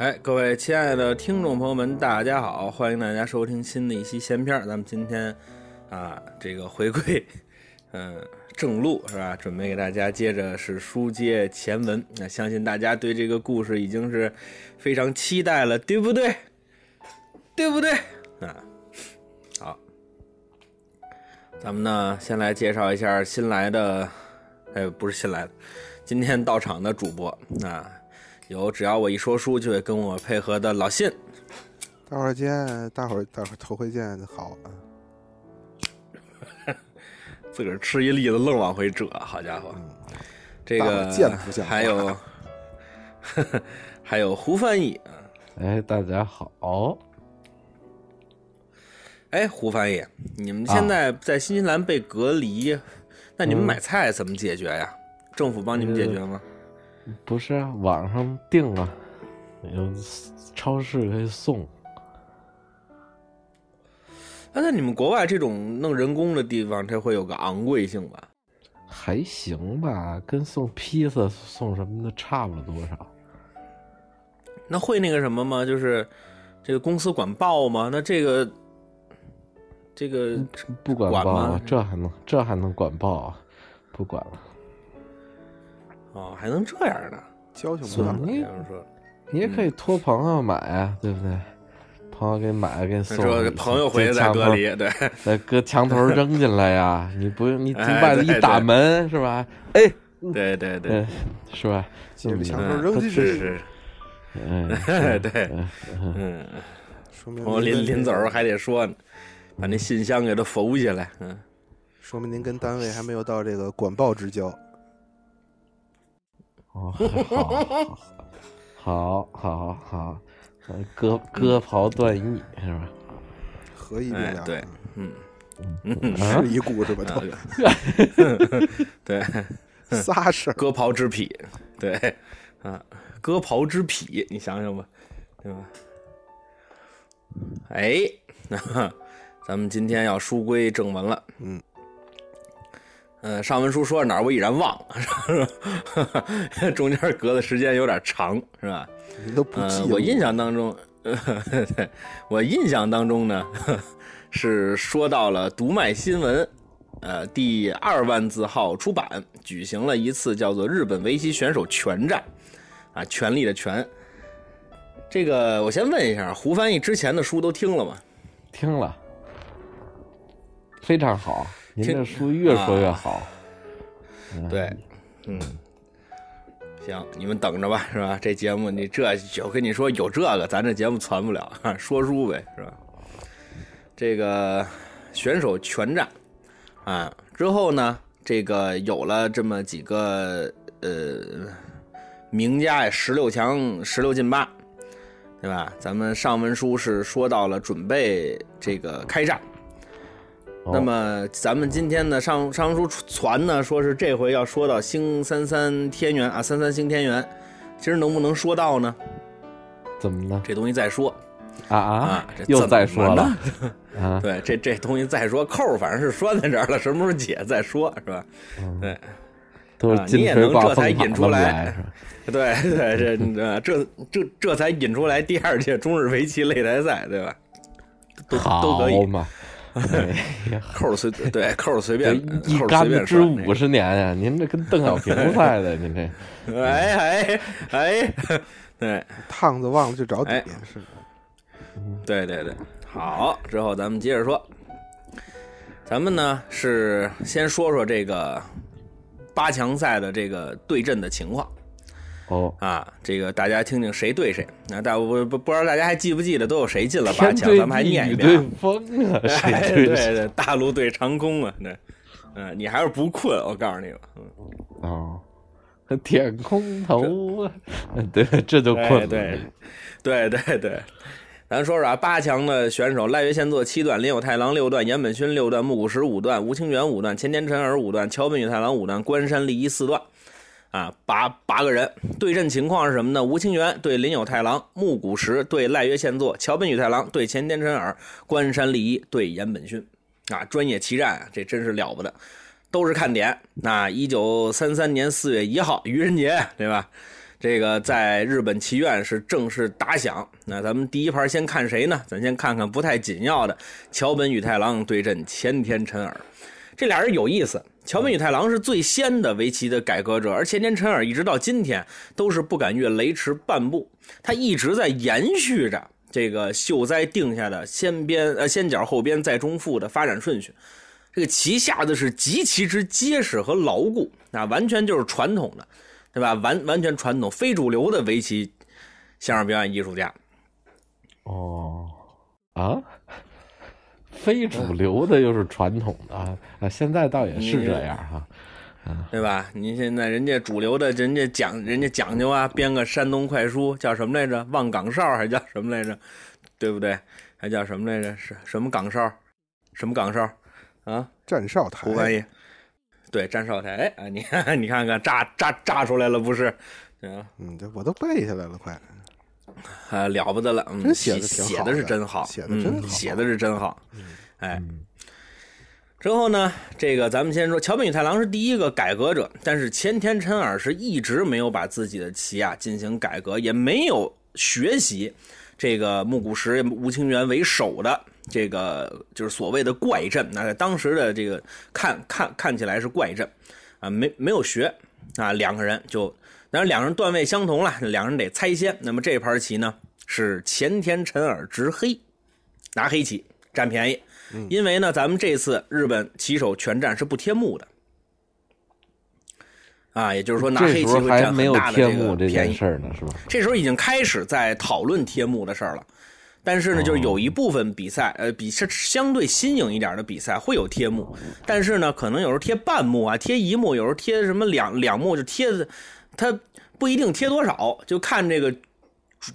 哎，各位亲爱的听众朋友们，大家好！欢迎大家收听新的一期闲片儿。咱们今天啊，这个回归，嗯，正路是吧？准备给大家接着是书接前文。那相信大家对这个故事已经是非常期待了，对不对？对不对？啊，好，咱们呢先来介绍一下新来的，哎，不是新来的，今天到场的主播啊。有只要我一说书就会跟我配合的老信，大伙儿见，大伙儿大伙儿头回见，好啊！自个儿吃一栗子愣往回折，好家伙！这个见不见还有 还有胡翻译啊！哎，大家好！哎，胡翻译，你们现在在新西兰被隔离，那你们买菜怎么解决呀？政府帮你们解决吗？不是啊，网上订啊，有超市可以送。那在你们国外这种弄人工的地方，它会有个昂贵性吧？还行吧，跟送披萨送什么的差不了多少。那会那个什么吗？就是这个公司管报吗？那这个这个不管报啊？这还能这还能管报啊？不管了。哦，还能这样呢？交情不错。你说，你也可以托朋友买啊，对不对？朋友给你买，给你送。说朋友回去再隔离，对，再搁墙头 扔进来呀。你不用，你从外头一打门是吧？哎，对对对，是吧？进墙头扔进去。是是。嗯，对，嗯。说明我临临走还得说呢，把那信箱给他缝起来。嗯。说明您跟单位还没有到这个管报之交。哦，好，好，好，好，割割袍断义是吧？合一并对，嗯，是一故事吧？对，仨事儿，割袍之癖，对，啊，割袍之癖，你想想吧，对吧？哎，咱们今天要书归正文了，嗯。嗯，上文书说到哪儿，我已然忘了，中间隔的时间有点长，是吧？你都不记。我印象当中，我印象当中呢，是说到了读卖新闻，呃，第二万字号出版，举行了一次叫做日本围棋选手权战，啊，权力的权。这个我先问一下，胡翻译之前的书都听了吗？听了，非常好。您这书越说越好，对，嗯，行，你们等着吧，是吧？这节目你这就跟你说有这个，咱这节目传不了，说书呗，是吧？这个选手全战啊，之后呢，这个有了这么几个呃名家呀，十六强、十六进八，对吧？咱们上文书是说到了准备这个开战。那么咱们今天呢，上上书传呢，说是这回要说到星三三天元啊，三三星天元，其实能不能说到呢？怎么呢？这东西再说啊啊，这又再说了啊？对，这这东西再说，扣反正是拴在这儿了，什么时候解再说，是吧？对，都是你也能这才引出来，对对，这这这这才引出来第二届中日围棋擂台赛，对吧？都都可以嘛。扣随对扣随便，一杆子支五十年呀！您这跟邓小平赛的，您这，哎哎哎，对，趟子忘了去找底是对对对，好，之后咱们接着说，咱们呢是先说说这个八强赛的这个对阵的情况。哦啊，这个大家听听谁对谁？那大不不不知道大家还记不记得都有谁进了八强？咱们还念一遍。风啊，谁对对，大陆对长空啊，那嗯，你还是不困？我告诉你吧，嗯哦，舔空投啊，对，这就困了。对对对对，咱说说啊，八强的选手：赖月宪作七段，林有太郎六段，岩本勋六段，木谷实五段，吴清源五段，前田辰儿五段，桥本宇太郎五段，关山利一四段。啊，八八个人对阵情况是什么呢？吴清源对林有太郎，木谷实对赖月宪作，桥本宇太郎对前田真尔，关山利一对岩本勋。啊，专业棋战，这真是了不得，都是看点。那一九三三年四月一号愚人节，对吧？这个在日本棋院是正式打响。那咱们第一盘先看谁呢？咱先看看不太紧要的桥本宇太郎对阵前田辰尔。这俩人有意思，桥本宇太郎是最先的围棋的改革者，而前田辰尔一直到今天都是不敢越雷池半步，他一直在延续着这个秀哉定下的先边呃先角后边再中腹的发展顺序。这个棋下的是极其之结实和牢固，那完全就是传统的，对吧？完完全传统非主流的围棋相声表演艺术家。哦，啊。非主流的又是传统的啊，啊，现在倒也是这样哈，啊对吧？您现在人家主流的，人家讲人家讲究啊，编个山东快书叫什么来着？望岗哨还叫什么来着？对不对？还叫什么来着？是什么岗哨？什么岗哨？啊？站哨台。胡翻译。对，站哨台。哎，你看，你看看，炸炸炸出来了，不是？嗯，这我都背下来了，快。啊，了不得了！嗯写的，写的是真好，写的真好，写的是真好。哎，之后呢，这个咱们先说，桥本宇太郎是第一个改革者，但是前田辰尔是一直没有把自己的棋啊进行改革，也没有学习这个木谷实、吴清源为首的这个就是所谓的怪阵。那在当时的这个看看看起来是怪阵啊，没没有学啊，两个人就。当然，两人段位相同了，两人得猜先。那么这盘棋呢，是前田辰尔执黑，拿黑棋占便宜。因为呢，咱们这次日本棋手全战是不贴幕的，啊，也就是说拿黑棋会占很大的这个便宜。事呢，是吧？这时候已经开始在讨论贴幕的事儿了。但是呢，就是有一部分比赛，呃，比是相对新颖一点的比赛会有贴幕，但是呢，可能有时候贴半幕啊，贴一幕，有时候贴什么两两幕就贴的。他不一定贴多少，就看这个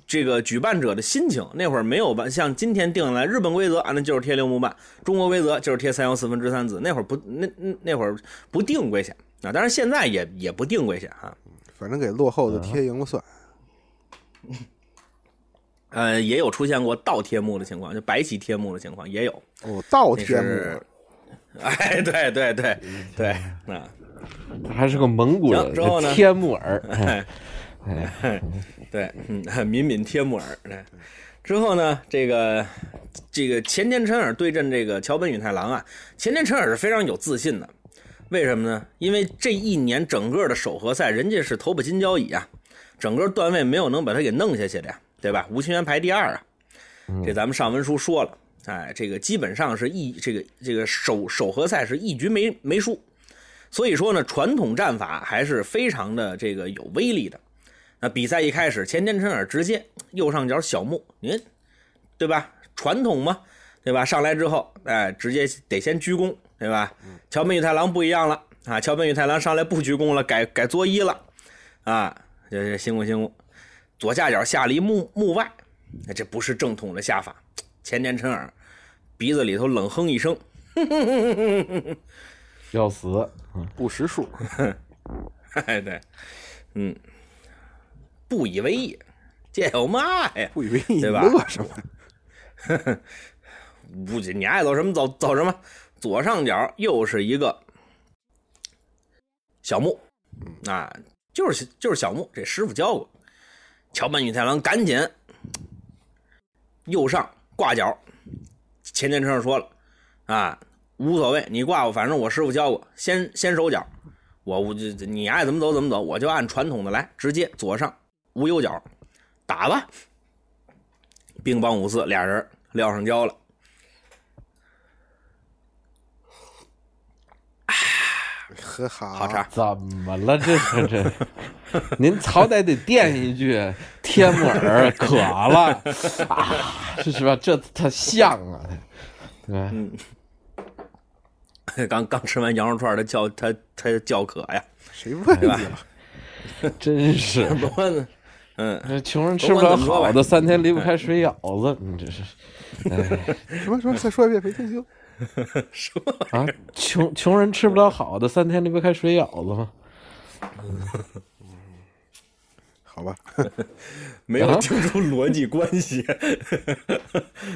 这个举办者的心情。那会儿没有吧？像今天定下来日本规则啊，那就是贴六目半；中国规则就是贴三幺四分之三子。那会儿不那那会儿不定规线啊，当然现在也也不定规线哈。反正给落后的贴赢了算。呃，也有出现过倒贴目的情况，就白棋贴目的情况也有。哦，倒贴目。哎，对对对对，啊。他还是个蒙古人，帖木耳，对，嗯，敏敏帖木耳。之后呢，这个这个前田辰尔对阵这个桥本宇太郎啊，前田辰尔是非常有自信的。为什么呢？因为这一年整个的首合赛，人家是头把金交椅啊，整个段位没有能把他给弄下去的呀，对吧？吴清源排第二啊，这咱们上文书说了，哎，这个基本上是一这个这个首首合赛是一局没没输。所以说呢，传统战法还是非常的这个有威力的。那比赛一开始，前田辰尔直接右上角小目，您对吧？传统嘛，对吧？上来之后，哎，直接得先鞠躬，对吧？桥本宇太郎不一样了啊，桥本宇太郎上来不鞠躬了，改改作揖了啊，这这辛苦辛苦。左下角下了一目目外，那这不是正统的下法。前田辰尔鼻子里头冷哼一声，要死。不识数，哎对，嗯，不以为意，这有嘛呀？不以为意，对吧？乐什么？不，你爱走什么走走什么。左上角又是一个小木，啊，就是就是小木，这师傅教过。桥本宇太郎赶紧右上挂角，前天车上说了啊。无所谓，你挂我，反正我师傅教过，先先手脚，我我就你爱怎么走怎么走，我就按传统的来，直接左上无忧脚，打吧。兵帮五四俩人撂上跤了，喝好，好茶，怎么了？这是这，您好歹得垫一句天木耳渴了啊，是吧？这他像啊，对吧？刚刚吃完羊肉串，他叫他他叫渴呀？谁问对吧？真是 不问，嗯，穷人吃不了好的，三天离不开水舀子。你这是，什么什么？再说一遍，没听清。说啊，穷穷人吃不了好的，三天离不开水舀子吗？好吧，没有听出逻辑关系，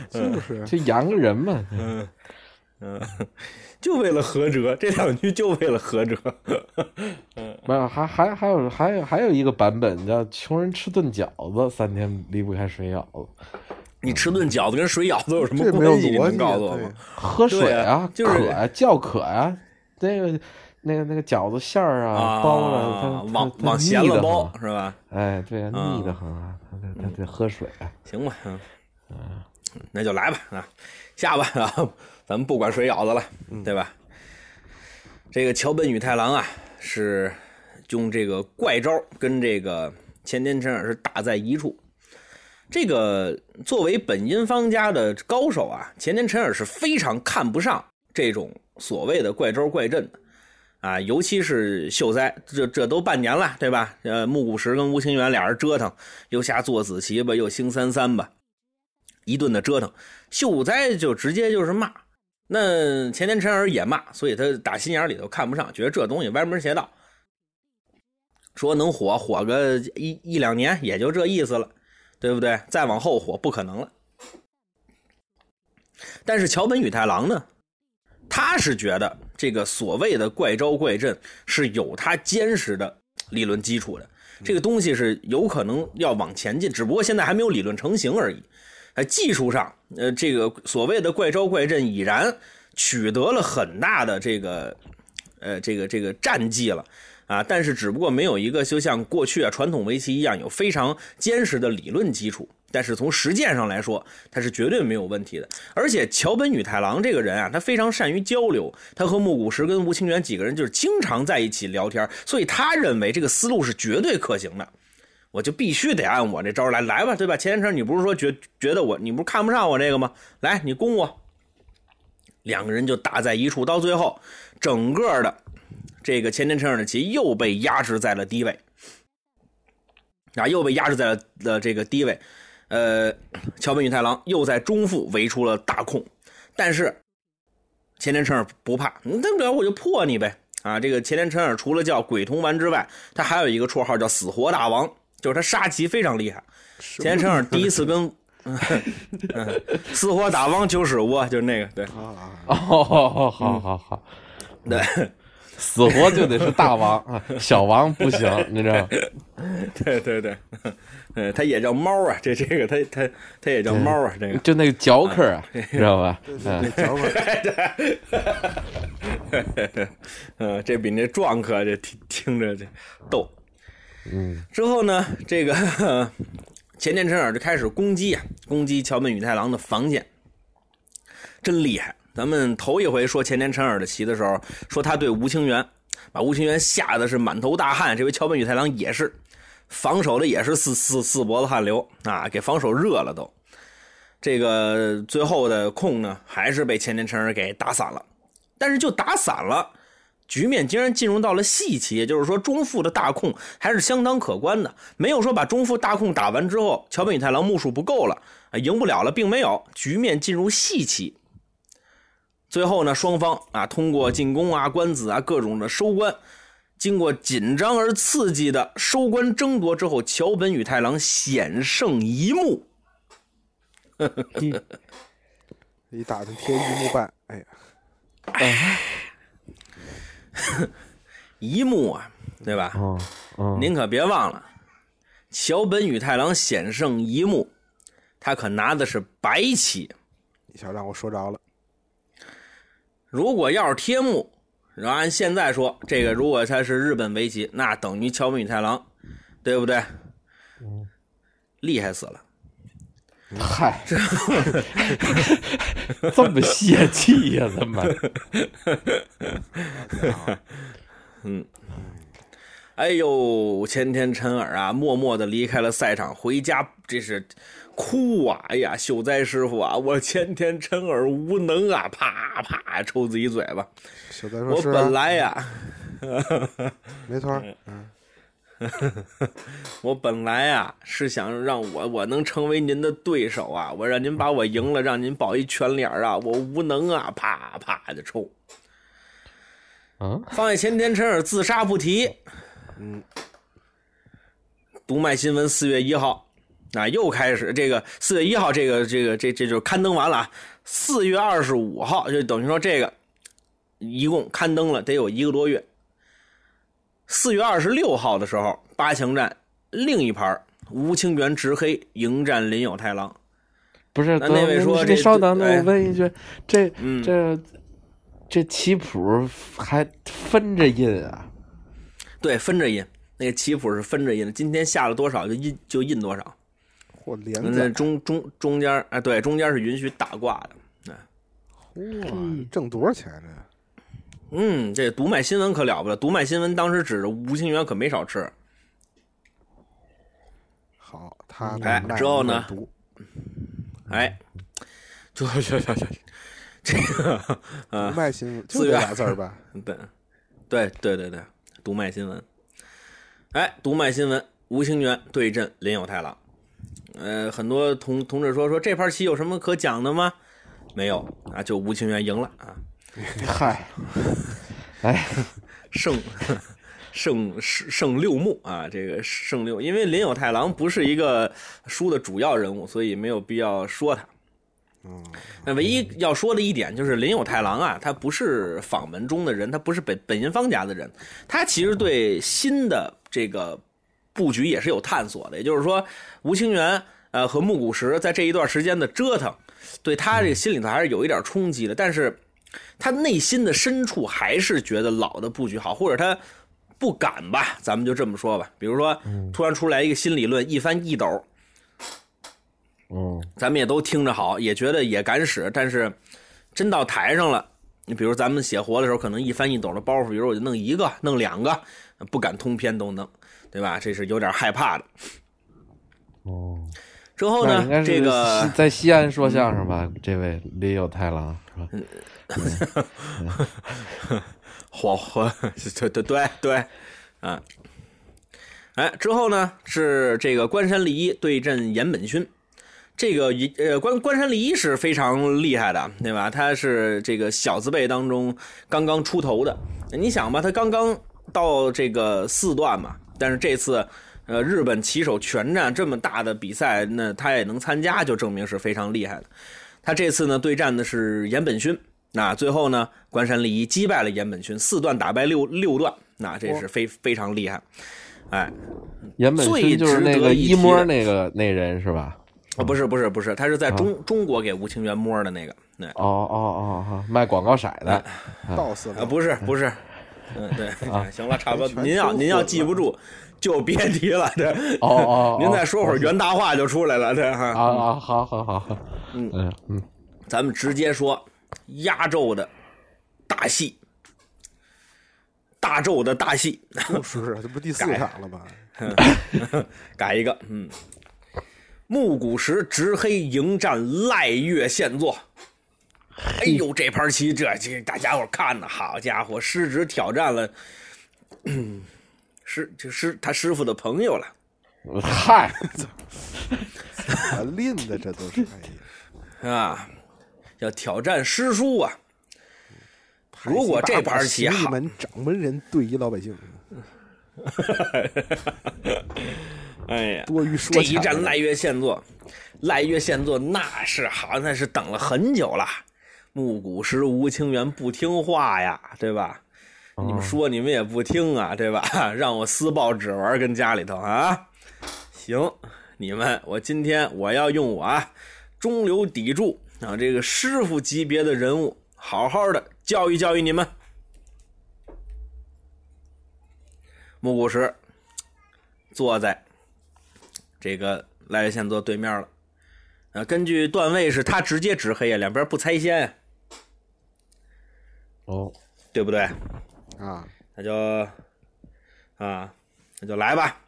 就是就养个人嘛。嗯。嗯，就为了合辙，这两句就为了合辙。嗯 没有，还还还有还有还有一个版本叫“穷人吃顿饺子，三天离不开水舀子你吃顿饺子跟水舀子有什么关系？你告诉我吗？”，喝水啊啊，就是渴呀，叫渴呀，那个那个那个饺子馅儿啊，包了，它往往咸了包是吧？哎，对啊，啊腻得很啊，他得他得喝水啊。行吧，嗯，那就来吧啊，下吧啊，咱们不管水舀子了，对吧？这个桥本宇太郎啊，是用这个怪招跟这个前田诚尔是打在一处。这个作为本因坊家的高手啊，前田诚尔是非常看不上这种所谓的怪招怪阵的啊，尤其是秀哉，这这都半年了，对吧？呃，木谷实跟吴清源俩人折腾，又下坐子棋吧，又星三三吧，一顿的折腾，秀哉就直接就是骂。那前田真儿也骂，所以他打心眼里头看不上，觉得这东西歪门邪道。说能火火个一一两年，也就这意思了，对不对？再往后火不可能了。但是桥本宇太郎呢，他是觉得这个所谓的怪招怪阵是有他坚实的理论基础的，这个东西是有可能要往前进，只不过现在还没有理论成型而已。技术上，呃，这个所谓的怪招怪阵已然取得了很大的这个，呃，这个这个战绩了啊，但是只不过没有一个就像过去啊传统围棋一样有非常坚实的理论基础。但是从实践上来说，他是绝对没有问题的。而且桥本宇太郎这个人啊，他非常善于交流，他和木谷实跟吴清源几个人就是经常在一起聊天，所以他认为这个思路是绝对可行的。我就必须得按我这招来，来吧，对吧？钱天成，你不是说觉觉得我，你不是看不上我这个吗？来，你攻我。两个人就打在一处，到最后，整个的这个钱天成的棋又被压制在了低位，啊，又被压制在了的这个低位。呃，桥本宇太郎又在中腹围出了大空，但是钱天成不怕，你大不了我就破你呗。啊，这个钱天成除了叫鬼童丸之外，他还有一个绰号叫死活大王。就是他杀棋非常厉害。钱天成第一次跟 嗯死活打王九十五，就是那个对啊，哦，好好好，对死活就得是大王啊，小王不行，你知道吗？对对对，嗯，他也叫猫啊，这这个他他他也叫猫啊，这个就那个嚼克啊，知道吧？那嗯，脚本嗯，这比那壮客这听听着这逗。嗯，之后呢，这个 前田真尔就开始攻击啊，攻击桥本宇太郎的防线，真厉害。咱们头一回说前田真尔的棋的时候，说他对吴清源，把吴清源吓得是满头大汗。这回桥本宇太郎也是防守的也是四四四脖子汗流啊，给防守热了都。这个最后的空呢，还是被前田真尔给打散了，但是就打散了。局面竟然进入到了细棋，也就是说中腹的大空还是相当可观的，没有说把中腹大空打完之后，桥本宇太郎目数不够了，啊，赢不了了，并没有，局面进入细棋。最后呢，双方啊通过进攻啊、官子啊各种的收官，经过紧张而刺激的收官争夺之后，桥本宇太郎险胜一目。一打的天一木半，哎呀，一幕啊，对吧？哦哦，您可别忘了，桥本宇太郎险胜一幕，他可拿的是白棋。你瞧让我说着了，如果要是贴目，然后按现在说，这个如果他是日本围棋，那等于桥本宇太郎，对不对？厉害死了。嗨，这么泄气呀？怎么？嗯哎呦，前天陈耳啊，默默的离开了赛场，回家这是哭啊！哎呀，秀哉师傅啊，我前天陈耳无能啊！啪啪抽自己嘴巴。小泽说我本来呀，没错儿，嗯，我本来啊是想让我我能成为您的对手啊，我让您把我赢了，让您报一全脸啊，我无能啊！啪啪的抽。啊，放下前田辰尔自杀不提。嗯，读卖新闻四月一号，啊，又开始这个四月一号，这个这个这这就刊登完了啊。四月二十五号就等于说这个一共刊登了得有一个多月。四月二十六号的时候，八强战另一盘吴清源执黑迎战林有太郎。不是，那那位说这稍等，那我问一句，这嗯这这棋谱还分着印啊？对，分着印，那个棋谱是分着印的。今天下了多少就印就印多少。嚯，连那载，中中中间哎，对，中间是允许打挂的。嚯，挣多少钱呢？嗯，这读卖新闻可了不得。读卖新闻当时指着吴清源可没少吃。好，他哎卖之后呢读哎，就 就就就这个不啊，卖新闻 就四月这俩字儿吧？对对对对对，独卖新闻。哎，读卖新闻，吴清源对阵林有太郎。呃，很多同同志说说这盘棋有什么可讲的吗？没有啊，就吴清源赢了啊。嗨，哎，胜胜胜胜六目啊，这个胜六，因为林有太郎不是一个书的主要人物，所以没有必要说他。嗯，那唯一要说的一点就是林有太郎啊，他不是访门中的人，他不是本本因坊家的人，他其实对新的这个布局也是有探索的。也就是说，吴清源呃和木谷实在这一段时间的折腾，对他这个心里头还是有一点冲击的，但是他内心的深处还是觉得老的布局好，或者他不敢吧，咱们就这么说吧。比如说，突然出来一个新理论，一翻一斗，嗯，咱们也都听着好，也觉得也敢使，但是真到台上了，你比如咱们写活的时候，可能一翻一斗的包袱，比如我就弄一个、弄两个，不敢通篇都弄，对吧？这是有点害怕的。哦，之后呢这个在西安说相声吧？这位李有太郎是吧？火火，对对对对，啊，哎，之后呢是这个关山利一对阵岩本勋，这个一呃关关山离是非常厉害的，对吧？他是这个小字辈当中刚刚出头的，你想吧，他刚刚到这个四段嘛，但是这次。呃，日本棋手全战这么大的比赛，那他也能参加，就证明是非常厉害的。他这次呢对战的是岩本勋，那最后呢，关山利一击败了岩本勋，四段打败六六段，那这是非非常厉害。哎，岩本最勋就是那值得个一摸那个那人是吧？哦，不是不是不是，他是在中、中国给吴清源摸的那个，那哦哦哦哦，卖广告色的，道士啊不是不是，嗯对，行了，差不多，您要您要记不住就别提了，对，哦哦，您再说会儿原大话就出来了，对哈。啊啊，好好好，嗯。嗯嗯，咱们直接说压轴的大戏，大咒的大戏，就是这不第四场了吗？改一个，嗯，木谷实执黑迎战赖月现作。哎呦，这盘棋这这大家伙看的好家伙，师侄挑战了，嗯，师就师他师傅的朋友了。嗨，啊，拎的这都是，哎呀，啊，要挑战师叔啊！如果这盘棋一好，门掌门人对一老百姓，哎呀，多余说这一战赖月现作，赖月现作那是好，那是等了很久了。木谷实、吴清源不听话呀，对吧？你们说你们也不听啊，对吧？让我撕报纸玩跟家里头啊！行，你们，我今天我要用我啊中流砥柱啊这个师傅级别的人物，好好的教育教育你们。木谷实坐在这个赖月仙座对面了。呃，根据段位是他直接指黑呀，两边不拆仙呀，哦，对不对？啊，那就啊，那就来吧。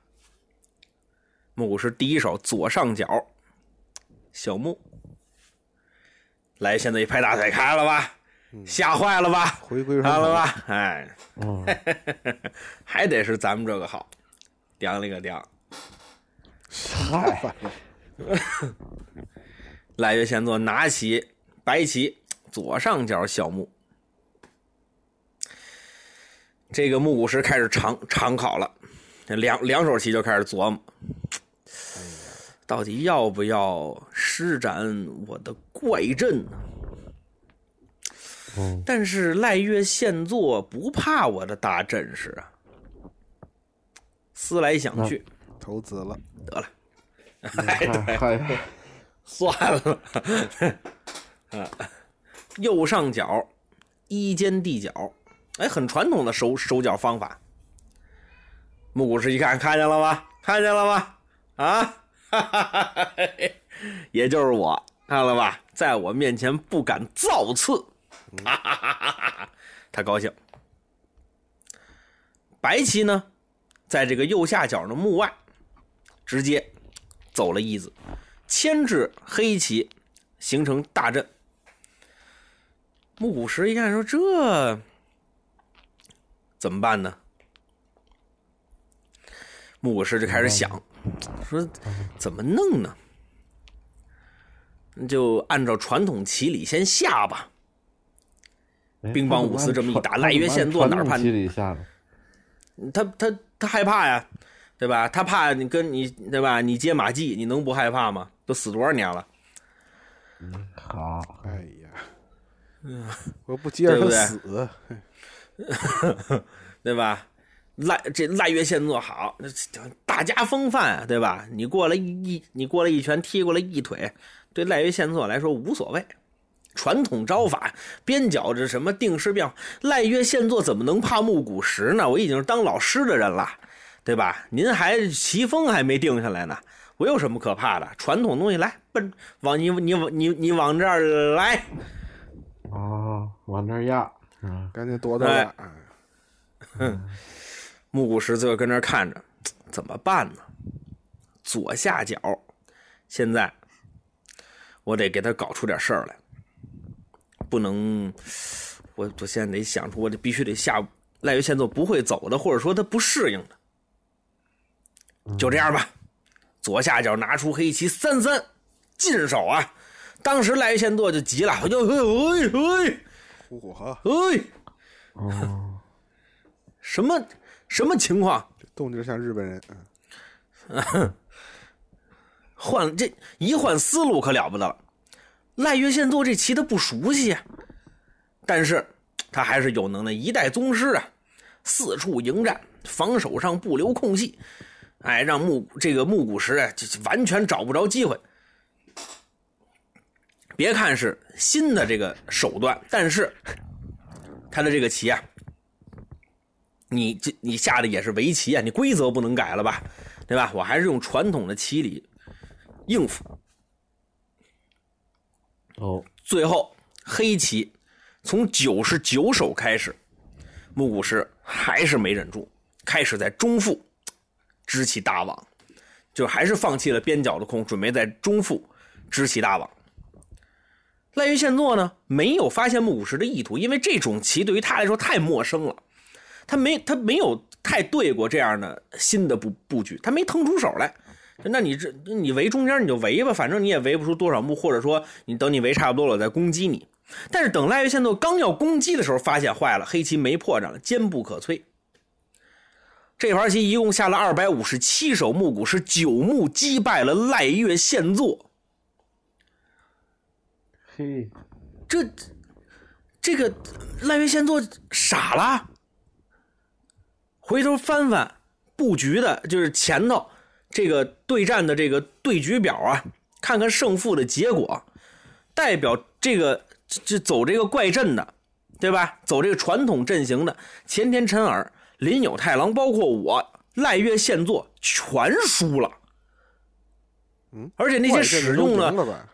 木谷实第一手左上角，小木。来，现在一拍大腿，开了吧？吓坏了吧？回归上看了吧？哎，嗯，还得是咱们这个好，掂了个掂。嗨，赖月贤作拿起白棋，左上角小木。这个木古石开始长长考了，这两两手棋就开始琢磨。到底要不要施展我的怪阵呢？嗯，但是赖月现做不怕我的大阵势啊。思来想去，投资了，得了，哎，对，还算了，啊，右上角一间地角，哎，很传统的手手脚方法。木古师一看，看见了吗？看见了吗？啊，哈哈哈哈也就是我，看了吧，在我面前不敢造次，哈哈哈哈哈，他高兴。白棋呢，在这个右下角的幕外，直接走了一子，牵制黑棋，形成大阵。木古石一看说：“这怎么办呢？”木古石就开始想，说怎么弄呢？就按照传统棋理先下吧。兵帮五四这么一打赖月现做哪怕你里下了？他他他害怕呀，对吧？他怕你跟你对吧？你接马季，你能不害怕吗？都死多少年了？好，哎呀，我不接着对不他对死，对吧？赖这赖月现做好，这大家风范，对吧？你过来一你过来一拳踢过来一腿，对赖月现做来说无所谓。传统招法，边角这什么定式变化，赖月现做怎么能怕木古石呢？我已经是当老师的人了，对吧？您还棋风还没定下来呢，我有什么可怕的？传统东西来，奔往你你你你往这儿来，哦，往那儿压，嗯，赶紧躲躲吧。哎 木古石最后跟那儿看着，怎么办呢？左下角，现在我得给他搞出点事儿来，不能，我我现在得想出，我得必须得下赖月现座不会走的，或者说他不适应的，就这样吧。左下角拿出黑棋三三，进手啊！当时赖月现座就急了，我就哎哎呼呼哈，哎，哦，什么什么情况？这动静像日本人。嗯 换这一换思路可了不得了。赖月现做这棋他不熟悉啊，但是他还是有能耐，一代宗师啊，四处迎战，防守上不留空隙，哎，让木这个木古石啊，就就完全找不着机会。别看是新的这个手段，但是他的这个棋啊，你这你下的也是围棋啊，你规则不能改了吧，对吧？我还是用传统的棋理应付。哦，最后黑棋从九十九手开始，木古师还是没忍住，开始在中腹支起大网，就还是放弃了边角的空，准备在中腹支起大网。赖月现作呢，没有发现木古石的意图，因为这种棋对于他来说太陌生了，他没他没有太对过这样的新的布布局，他没腾出手来。那你这你围中间你就围吧，反正你也围不出多少目，或者说你等你围差不多了再攻击你。但是等赖月现作刚要攻击的时候，发现坏了，黑棋没破绽了，坚不可摧。这盘棋一共下了二百五十七手，木古是九目击败了赖月现作。嘿，这这个赖月仙作傻了，回头翻翻布局的，就是前头这个对战的这个对局表啊，看看胜负的结果，代表这个这走这个怪阵的，对吧？走这个传统阵型的前田辰尔、林有太郎，包括我赖月仙作全输了。嗯，而且那些使用了？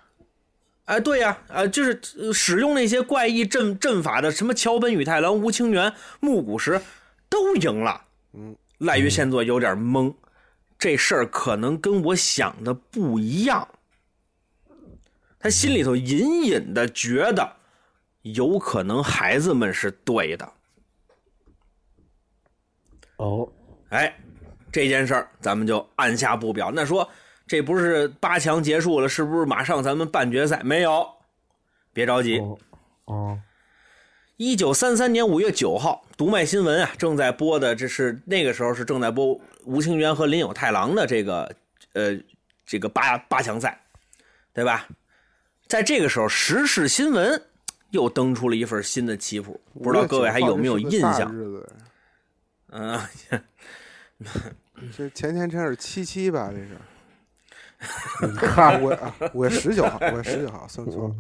哎，对呀、呃，就是呃使用那些怪异阵阵法的，什么桥本宇太郎、吴清源、木谷实，都赢了。嗯，赖月现作有点懵，这事儿可能跟我想的不一样。他心里头隐隐的觉得，有可能孩子们是对的。哦，哎，这件事儿咱们就按下不表。那说这不是八强结束了，是不是马上咱们半决赛？没有，别着急。哦，哦，一九三三年五月九号，读卖新闻啊正在播的，这是那个时候是正在播吴清源和林有太郎的这个呃这个八八强赛，对吧？在这个时候，时事新闻又登出了一份新的棋谱，不知道各位还有没有印象？嗯，这前天真是七七吧？这是。看五啊，五月十九号，五月十九号，算错。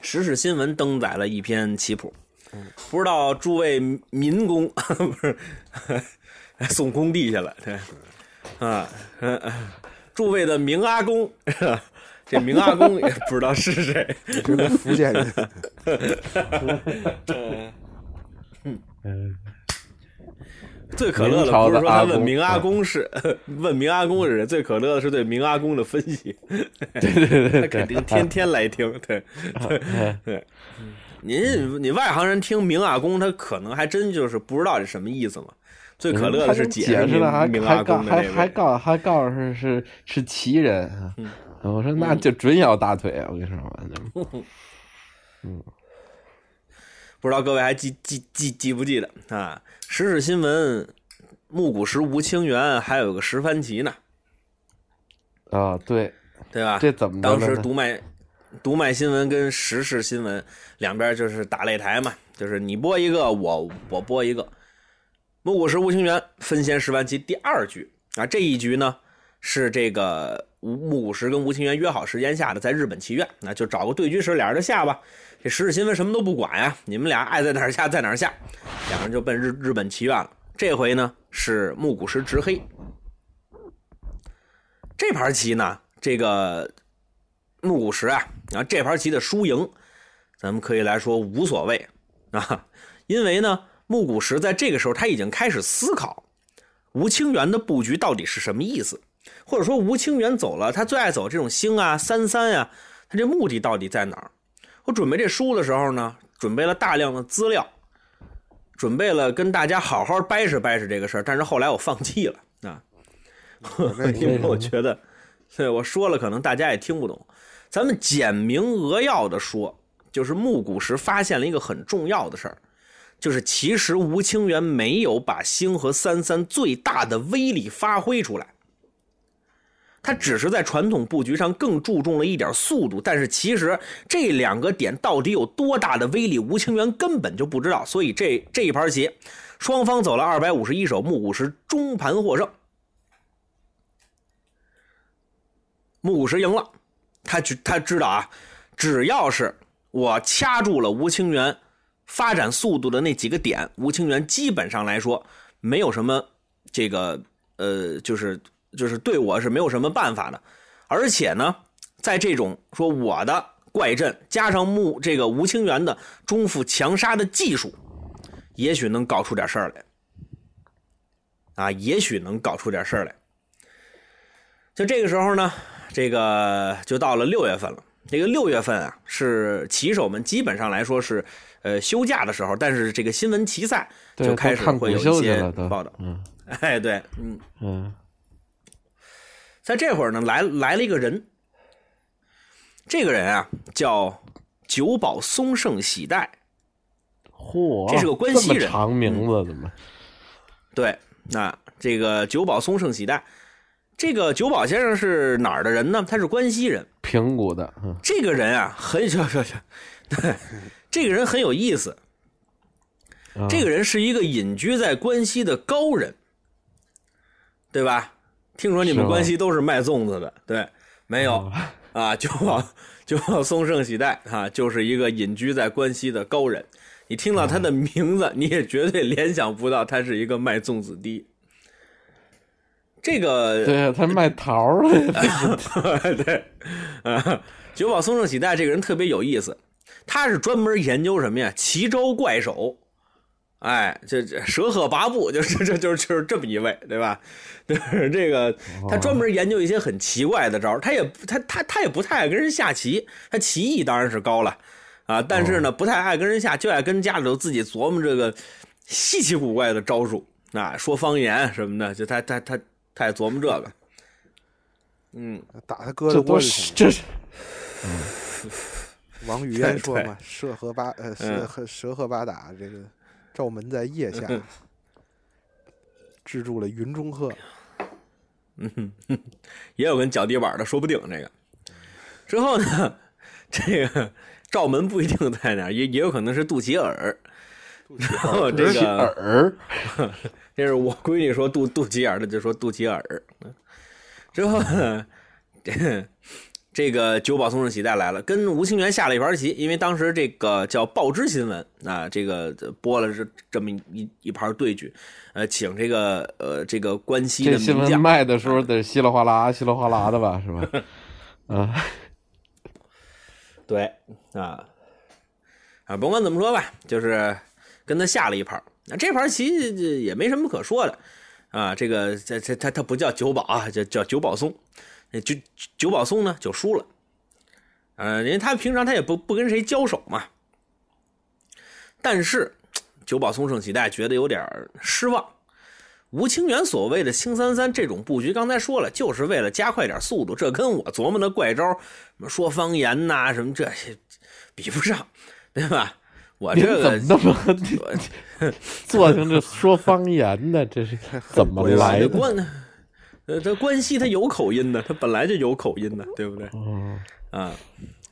时事新闻登载了一篇棋谱，不知道诸位民工 不是送工地去了，对。啊，诸位的明阿公，这明阿公 也不知道是谁，是个福建人。嗯。最可乐的不是说他问明阿公是 问明阿公是谁，最可乐的是对明阿公的分析。对 对对，他肯定天天来听。对对对，您你外行人听明阿公，他可能还真就是不知道这什么意思嘛。最可乐的是解释了，还还告还还告还告诉是是是奇人。我说那就准咬大腿，我跟你说吧。嗯。不知道各位还记记记记不记得啊？时事新闻，木谷实、吴清源还有个石番棋呢。啊，对，对吧？这怎么当时读卖读卖新闻跟时事新闻两边就是打擂台嘛，就是你播一个，我我播一个。木谷实、吴清源分先石番旗第二局啊，这一局呢是这个吴木谷实跟吴清源约好时间下的，在日本棋院，那就找个对局室，俩人就下吧。这时事新闻什么都不管呀，你们俩爱在哪儿下在哪儿下，两人就奔日日本棋院了。这回呢是木谷实执黑，这盘棋呢，这个木谷实啊，啊这盘棋的输赢，咱们可以来说无所谓啊，因为呢木谷实在这个时候他已经开始思考吴清源的布局到底是什么意思，或者说吴清源走了他最爱走这种星啊三三呀，他这目的到底在哪儿？我准备这书的时候呢，准备了大量的资料，准备了跟大家好好掰扯掰扯这个事儿，但是后来我放弃了啊，因为我觉得，对我说了可能大家也听不懂。咱们简明扼要的说，就是木谷实发现了一个很重要的事儿，就是其实吴清源没有把星和三三最大的威力发挥出来。他只是在传统布局上更注重了一点速度，但是其实这两个点到底有多大的威力，吴清源根本就不知道。所以这这一盘棋，双方走了二百五十一手，木谷实中盘获胜。木谷实赢了，他他知道啊，只要是我掐住了吴清源发展速度的那几个点，吴清源基本上来说没有什么这个呃，就是。就是对我是没有什么办法的，而且呢，在这种说我的怪阵加上木这个吴清源的中府强杀的技术，也许能搞出点事儿来，啊，也许能搞出点事儿来。就这个时候呢，这个就到了六月份了。这个六月份啊，是棋手们基本上来说是呃休假的时候，但是这个新闻棋赛就开始会有一些报道。嗯，哎，对，嗯嗯。在这会儿呢，来来了一个人。这个人啊，叫久保松盛喜代。嚯，这是个关西人，长名字怎么？对，那这个久保松盛喜代，这个久保先生是哪儿的人呢？他是关西人，平谷的。这个人啊，很 这这这，对，这个人很有意思。这个人是一个隐居在关西的高人，对吧？听说你们关西都是卖粽子的，对，没有 啊？就 就松盛喜代啊，就是一个隐居在关西的高人。你听到他的名字，你也绝对联想不到他是一个卖粽子的。这个对，他卖桃儿 对，啊，九保松盛喜代这个人特别有意思，他是专门研究什么呀？奇招怪手。哎，这这蛇鹤八部就是这就是就是这么一位，对吧？就是这个他专门研究一些很奇怪的招他也他他他也不太爱跟人下棋，他棋艺当然是高了啊，但是呢不太爱跟人下，就爱跟家里头自己琢磨这个稀奇古怪的招数啊，说方言什么的，就他他他他也琢磨这个。嗯，打他哥的窝子，这是。王语嫣说嘛，蛇和八呃蛇蛇和八打这个。照门在腋下，制住了云中鹤。嗯，也有跟脚底板的，说不定这个。之后呢，这个罩门不一定在哪儿，也也有可能是肚脐耳。然后这个耳，这是我闺女说肚肚脐眼的，就说肚脐耳。之后呢，这这个九保松胜喜带来了，跟吴清源下了一盘棋，因为当时这个叫报知新闻啊，这个播了这这么一一盘对局，呃，请这个呃这个关西的这新闻名将，卖的时候得稀里哗啦、稀里哗啦的吧，是吧？啊，对啊啊，甭管怎么说吧，就是跟他下了一盘。那这盘棋这也没什么可说的啊，这个这这他他不叫九保啊，叫叫九保松。那九九保松呢就输了，呃，因为他平常他也不不跟谁交手嘛。但是九保松胜喜代觉得有点失望。吴清源所谓的“青三三”这种布局，刚才说了，就是为了加快点速度。这跟我琢磨的怪招，什么说方言呐、什么这些比不上，对吧？我这个怎么那么做成这说方言呢？这是怎么来的？呃，这关西他有口音的，他本来就有口音的，对不对？哦，啊，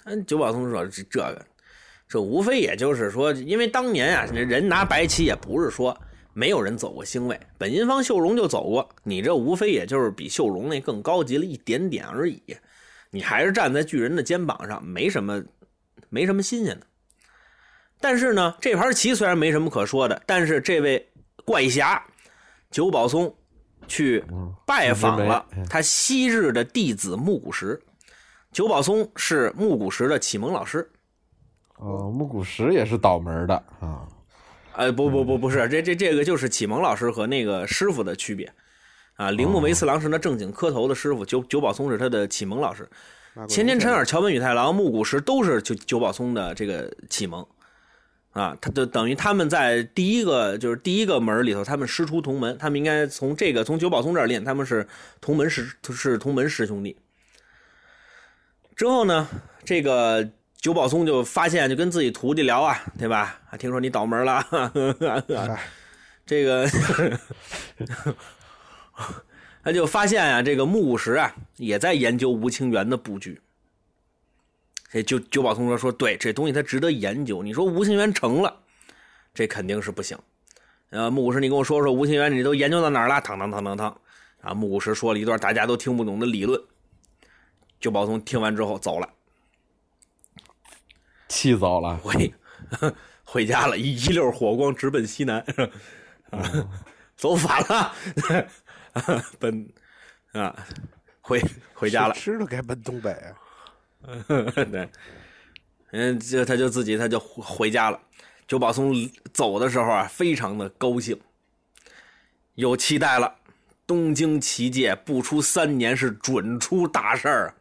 嗯，九保松说这这个，这无非也就是说，因为当年啊，人拿白棋也不是说没有人走过星位，本因坊秀荣就走过，你这无非也就是比秀荣那更高级了一点点而已，你还是站在巨人的肩膀上，没什么，没什么新鲜的。但是呢，这盘棋虽然没什么可说的，但是这位怪侠九保松去拜访了他昔日的弟子木谷实。九保松是木谷实的启蒙老师。哦，木谷实也是倒门的啊。呃，不不不，不是，这这这个就是启蒙老师和那个师傅的区别啊。铃木维次郎是那正经磕头的师傅，九九保松是他的启蒙老师。前田辰尔、桥本宇太郎、木谷实都是九九保松的这个启蒙啊，他就等于他们在第一个就是第一个门里头，他们师出同门，他们应该从这个从九保松这儿练，他们是同门师是同门师兄弟。之后呢，这个九保松就发现，就跟自己徒弟聊啊，对吧？啊，听说你倒门了，这个 他就发现啊，这个木五十啊也在研究吴清源的布局。这九九保松说说对，这东西它值得研究。你说吴清源成了，这肯定是不行。呃，木谷实，你跟我说说吴清源，你都研究到哪儿了？当当当当当，啊，木谷实说了一段大家都听不懂的理论。九宝松听完之后走了，气走了，回回家了，一一溜火光直奔西南，啊，走反了，奔啊，回回家了。吃了该奔东北啊。对，嗯，就他就自己他就回家了。九保松走的时候啊，非常的高兴，有期待了。东京棋界不出三年是准出大事儿啊！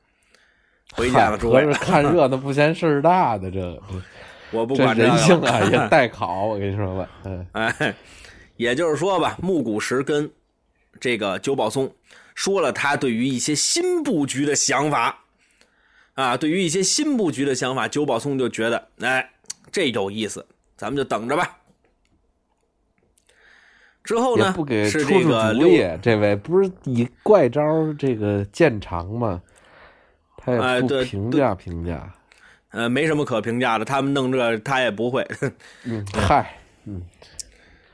回家了，诸位合着，看热闹不嫌事儿大的，这 我不管这个人性啊也 待考。我跟你说吧，嗯，哎，也就是说吧，木谷实跟这个九保松说了他对于一些新布局的想法啊，对于一些新布局的想法，九保松就觉得，哎，这有意思，咱们就等着吧。之后呢不，给是出出这个六主意。这位不是以怪招这个见长吗？他也不评价评价。呃，没什么可评价的，他们弄这他也不会。嗯，嗨，嗯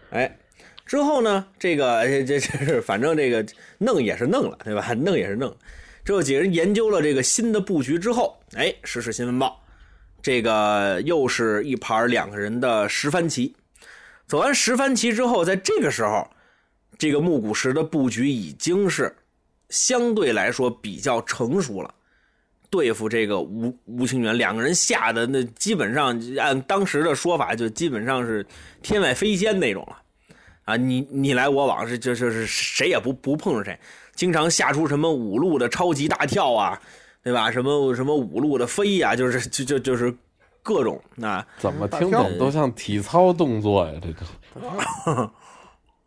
哎，之后呢，这个哎这这是反正这个弄也是弄了，对吧？弄也是弄。这几人研究了这个新的布局之后，哎，时事新闻报，这个又是一盘两个人的十番棋。走完十番棋之后，在这个时候，这个木谷实的布局已经是相对来说比较成熟了。对付这个吴吴清源，两个人下的那基本上按当时的说法，就基本上是天外飞仙那种了。啊，你你来我往，是就就是谁也不不碰着谁，经常下出什么五路的超级大跳啊，对吧？什么什么五路的飞呀、就是就就就是各种啊，怎么听怎么都像体操动作呀？这个。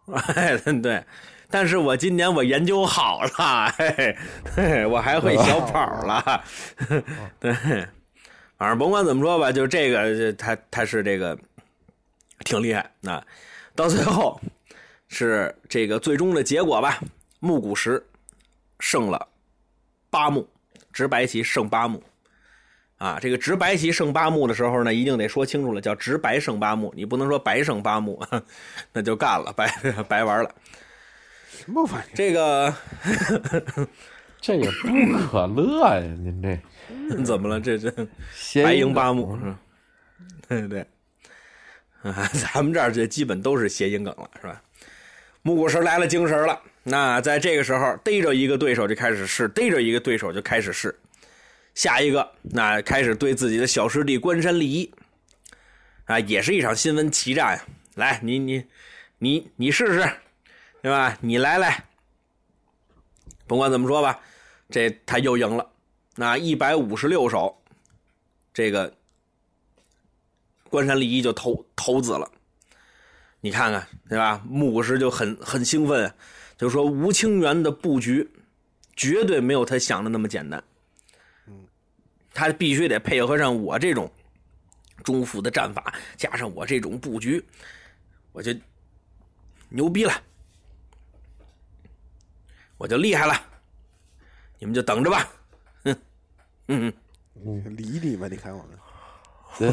哎，对，但是我今年我研究好了，嘿嘿，我还会小跑了，对，反正甭管怎么说吧，就这个，他他是这个挺厉害那到最后是这个最终的结果吧，木谷石胜了八目，执白棋胜八目。啊，这个执白棋胜八目的时候呢，一定得说清楚了，叫执白胜八目，你不能说白胜八目，那就干了，白白玩了。什么玩意儿？这个 这也不可乐呀！您这 怎么了？这这谐白赢音八目是吧？对对，啊，咱们这儿这基本都是谐音梗了，是吧？木古石来了精神了，那在这个时候逮着一个对手就开始试，逮着一个对手就开始试，下一个那开始对自己的小师弟关山利一，啊，也是一场新闻奇战呀！来，你你你你试试，对吧？你来来，甭管怎么说吧，这他又赢了，那一百五十六手，这个关山利一就投投资了。你看看，对吧？木古石就很很兴奋，就说吴清源的布局绝对没有他想的那么简单。他必须得配合上我这种中府的战法，加上我这种布局，我就牛逼了，我就厉害了。你们就等着吧。哼，嗯嗯，理你吧，你看我们。对，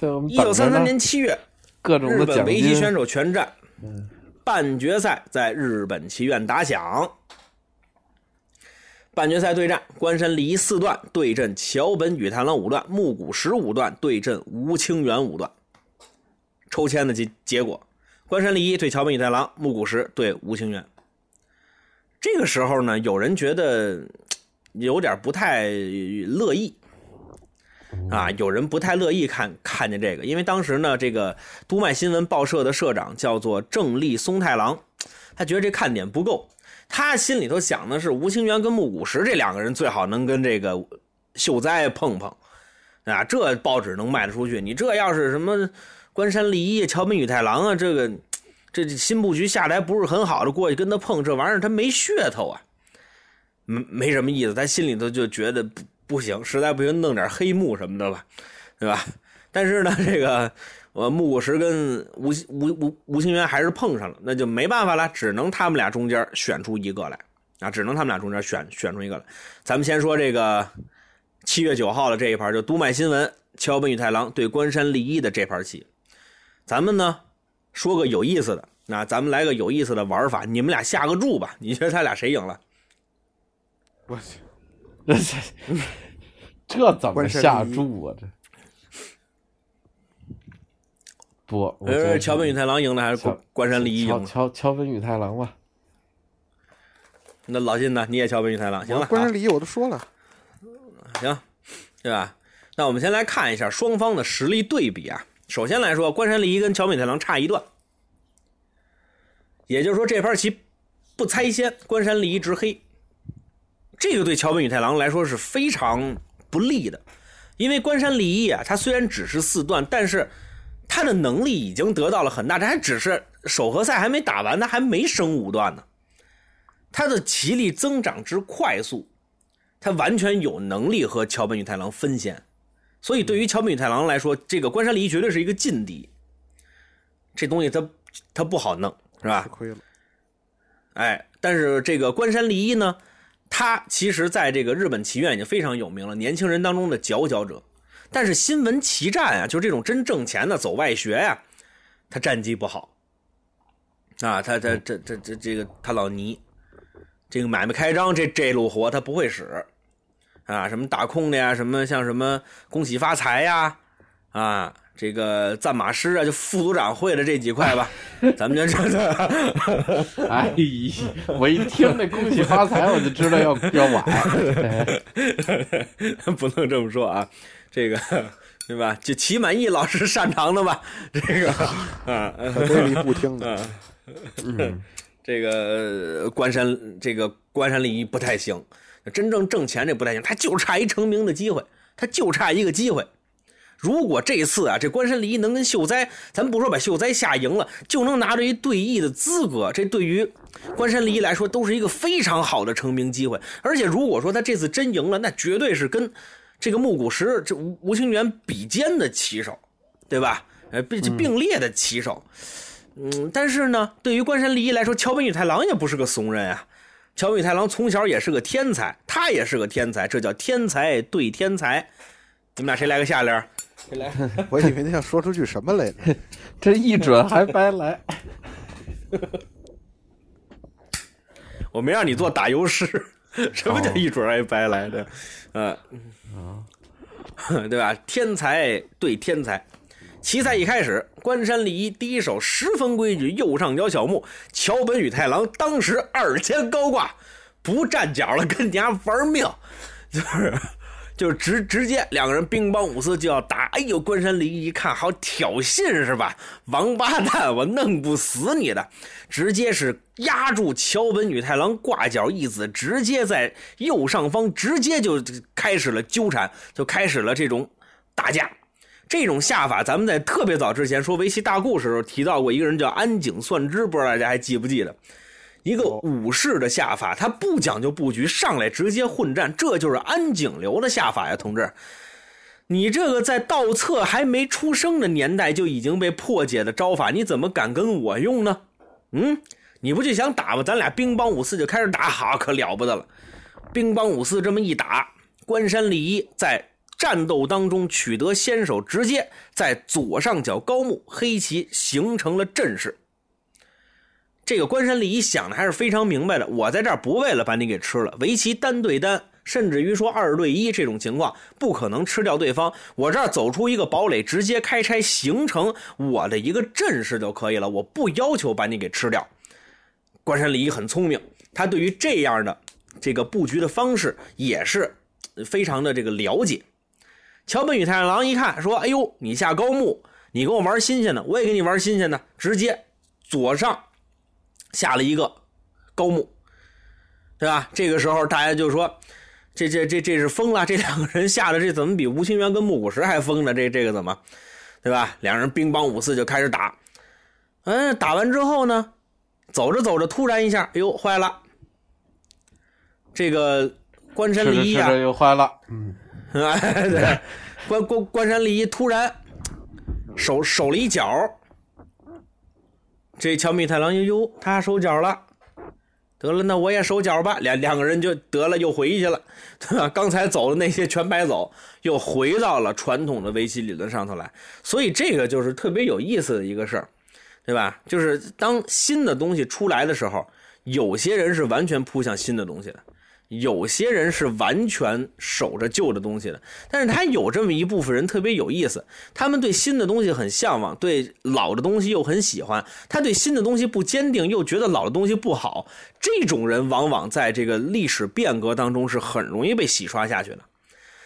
对，我们一九三三年七月，各种日的本围棋选手全战，半决赛在日本棋院打响。半决赛对战，关山离四段对阵桥本宇太郎五段，木谷实五段对阵吴清源五段。抽签的结结果，关山离一对桥本宇太郎，木谷实对吴清源。这个时候呢，有人觉得有点不太乐意，啊，有人不太乐意看看见这个，因为当时呢，这个读卖新闻报社的社长叫做正立松太郎，他觉得这看点不够，他心里头想的是吴清源跟木谷实这两个人最好能跟这个秀哉碰碰，啊，这报纸能卖得出去。你这要是什么关山利一、桥本宇太郎啊，这个这这新布局下来不是很好的，过去跟他碰这玩意儿，他没噱头啊，没没什么意思，他心里头就觉得不不行，实在不行弄点黑幕什么的吧，对吧？但是呢，这个我木谷实跟吴吴吴吴清源还是碰上了，那就没办法了，只能他们俩中间选出一个来啊，只能他们俩中间选选出一个来。咱们先说这个七月九号的这一盘，就都麦新闻桥本宇太郎对关山利一的这盘棋，咱们呢说个有意思的，那咱们来个有意思的玩法，你们俩下个注吧，你觉得他俩谁赢了？我去，这 这这怎么下注啊？这不，我觉呃，得桥本宇太郎赢了还是关关山利一赢桥了？桥桥本宇太郎吧。那老金呢？你也桥本宇太郎，行了，关山离我都说了，行，对吧？那我们先来看一下双方的实力对比啊。首先来说，关山利一跟桥本太郎差一段，也就是说这盘棋不猜先，关山利一直黑。这个对桥本宇太郎来说是非常不利的，因为关山利一啊，他虽然只是四段，但是他的能力已经得到了很大，这还只是首合赛还没打完，他还没升五段呢。他的棋力增长之快速，他完全有能力和桥本宇太郎分先，所以对于桥本宇太郎来说，这个关山利一绝对是一个劲敌。这东西他他不好弄，是吧吃？亏了。哎，但是这个关山利一呢，他其实在这个日本棋院已经非常有名了，年轻人当中的佼佼者。但是新闻棋战啊，就这种真挣钱的走外学呀、他战绩不好啊，他他这这这这个他老泥，这个买卖开张这这路活他不会使啊，什么打空的呀，什么像什么恭喜发财呀，啊，这个赞马师啊，就副组长会的这几块吧，咱们就这个。哎呀，我一听那恭喜发财，我就知道要 要晚。哎 不能这么说啊，这个对吧？就齐满意老师擅长的吧，这个啊，可堆里不听的，嗯，这个关山这个关山利一不太行，真正挣钱这不太行，他就差一成名的机会，他就差一个机会。如果这次啊，这关山离一能跟秀哉，咱不说把秀哉吓赢了，就能拿着一对弈的资格，这对于关山离一来说都是一个非常好的成名机会。而且如果说他这次真赢了，那绝对是跟这个木谷实、这吴吴清源比肩的棋手，对吧？呃，并并列的棋手。嗯，但是呢，对于关山离一来说，桥本宇太郎也不是个怂人啊。桥本宇太郎从小也是个天才，他也是个天才，这叫天才对天才。你们俩谁来个下联？谁来？我以为他要说出句什么来着？这一准还白来。我没让你做打油诗，什么叫一准还白来的？嗯啊，对吧？天才对天才。棋赛一开始，关山利一第一手十分规矩，右上角小目。桥本宇太郎当时二千高挂，不站脚了，跟家玩命，就是就是直直接两个人兵乓五四就要打。哎呦，关山离一看，好挑衅是吧？王八蛋，我弄不死你的！直接是压住桥本女太郎挂角一子，直接在右上方直接就开始了纠缠，就开始了这种打架。这种下法，咱们在特别早之前说围棋大故事时候提到过一个人叫安井算之，不知道大家还记不记得？一个武士的下法，他不讲究布局，上来直接混战，这就是安井流的下法呀，同志。你这个在道策还没出生的年代就已经被破解的招法，你怎么敢跟我用呢？嗯，你不就想打吗？咱俩兵帮五四就开始打，好，可了不得了。兵帮五四这么一打，关山利一在。战斗当中取得先手，直接在左上角高木黑棋形成了阵势。这个关山利一想的还是非常明白的，我在这儿不为了把你给吃了，围棋单对单，甚至于说二对一这种情况，不可能吃掉对方。我这儿走出一个堡垒，直接开拆形成我的一个阵势就可以了，我不要求把你给吃掉。关山利一很聪明，他对于这样的这个布局的方式也是非常的这个了解。桥本宇太郎一看，说：“哎呦，你下高木，你跟我玩新鲜的，我也跟你玩新鲜的，直接左上下了一个高木，对吧？这个时候大家就说，这这这这是疯了，这两个人下的这怎么比吴清源跟木谷实还疯呢？这这个怎么，对吧？两人兵乓五四就开始打，嗯，打完之后呢，走着走着，突然一下，哎呦，坏了，这个关山离一啊，又坏了，嗯。”哎，对，关关关山离一突然手手了一脚，这乔密太郎哟，他收脚了，得了，那我也收脚吧，两两个人就得了，又回去了，对吧？刚才走的那些全白走，又回到了传统的围棋理论上头来，所以这个就是特别有意思的一个事儿，对吧？就是当新的东西出来的时候，有些人是完全扑向新的东西的。有些人是完全守着旧的东西的，但是他有这么一部分人特别有意思，他们对新的东西很向往，对老的东西又很喜欢。他对新的东西不坚定，又觉得老的东西不好。这种人往往在这个历史变革当中是很容易被洗刷下去的。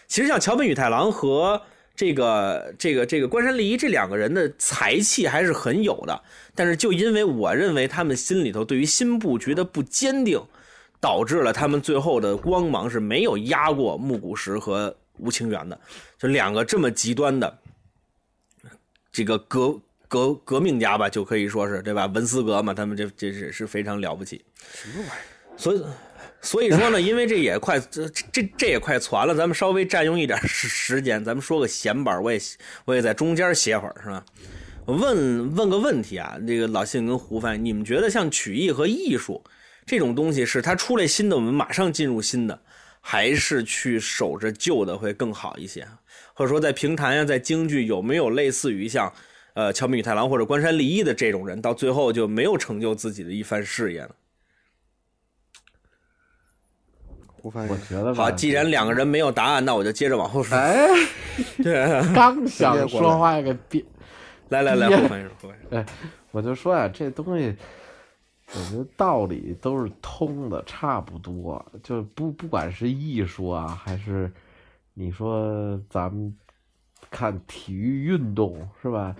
其实像桥本宇太郎和这个这个这个关山利一这两个人的才气还是很有的，但是就因为我认为他们心里头对于新布局的不坚定。导致了他们最后的光芒是没有压过木古石和吴清源的，就两个这么极端的这个革革革命家吧，就可以说是对吧？文思革嘛，他们这这是是非常了不起。什么玩意儿？所以所以说呢，因为这也快这这这也快传了，咱们稍微占用一点时时间，咱们说个闲板，我也我也在中间歇会儿，是吧？问问个问题啊，这个老信跟胡范，你们觉得像曲艺和艺术？这种东西是它出来新的，我们马上进入新的，还是去守着旧的会更好一些？或者说在评弹呀，在京剧有没有类似于像，呃，乔米宇太郎或者关山利一的这种人，到最后就没有成就自己的一番事业呢？我觉得好，既然两个人没有答案，那我就接着往后说。哎，对，刚想说话给别，来来来，胡翻译，胡翻译。哎，我就说呀，这东西。我觉得道理都是通的，差不多。就不不管是艺术啊，还是你说咱们看体育运动，是吧？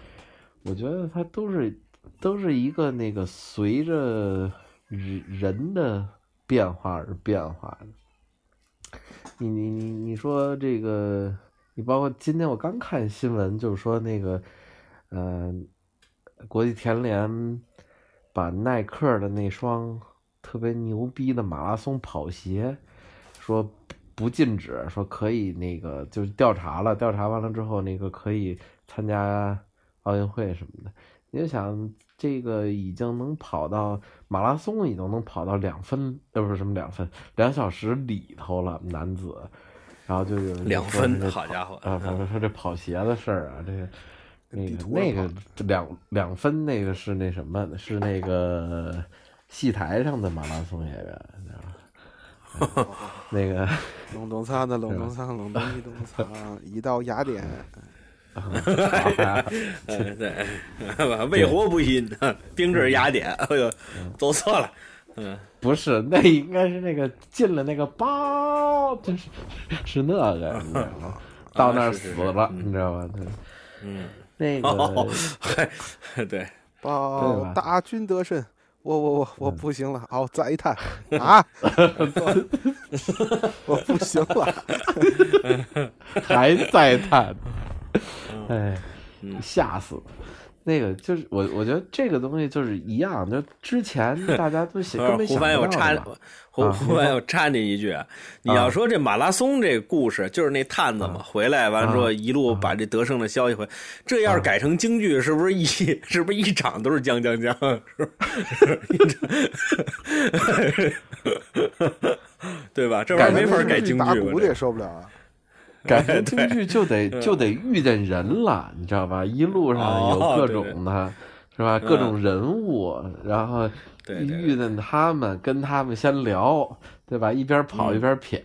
我觉得它都是都是一个那个随着人人的变化而变化的。你你你你说这个，你包括今天我刚看新闻，就是说那个，嗯，国际田联。把耐克的那双特别牛逼的马拉松跑鞋，说不禁止，说可以那个就是调查了，调查完了之后那个可以参加奥运会什么的。你就想这个已经能跑到马拉松，已经能跑到两分，呃，不是什么两分，两小时里头了，男子。然后就有人两分，说好家伙！啊，他说说这跑鞋的事儿啊，这个那那个两两分那个是那什么，是那个戏台上的马拉松演员，你知道 吧？哎那个隆咚锵的隆咚锵，隆咚一咚锵，一到雅典，嗯，对，为活不信，兵至雅典，哎呦，走错了，嗯，不是，那应该是那个进了那个包，这是是那个，你知道吗？到那儿死了，嗯你知道吧？对，嗯，那哦个，哦，对，报吧？大军得胜。我我我 我不行了，好再探。啊！我不行了，还再探，嗯。哎，吓死了。那个就是我，我觉得这个东西就是一样，就之前 大家都想 根本胡想凡我插不到的嘛胡啊胡凡我插你一句，你要说这马拉松这个故事，就是那探子嘛，回来完了之后一路把这得胜的消息回，这要是改成京剧，是不是一是不是一场都是将将将？是？对吧？这玩意儿没法改京剧吧打也受不了啊！改成京剧就得就得遇见人了，你知道吧？一路上有各种的，是吧？各种人物，然后遇见他们，跟他们先聊，对吧？一边跑嗯一边谝，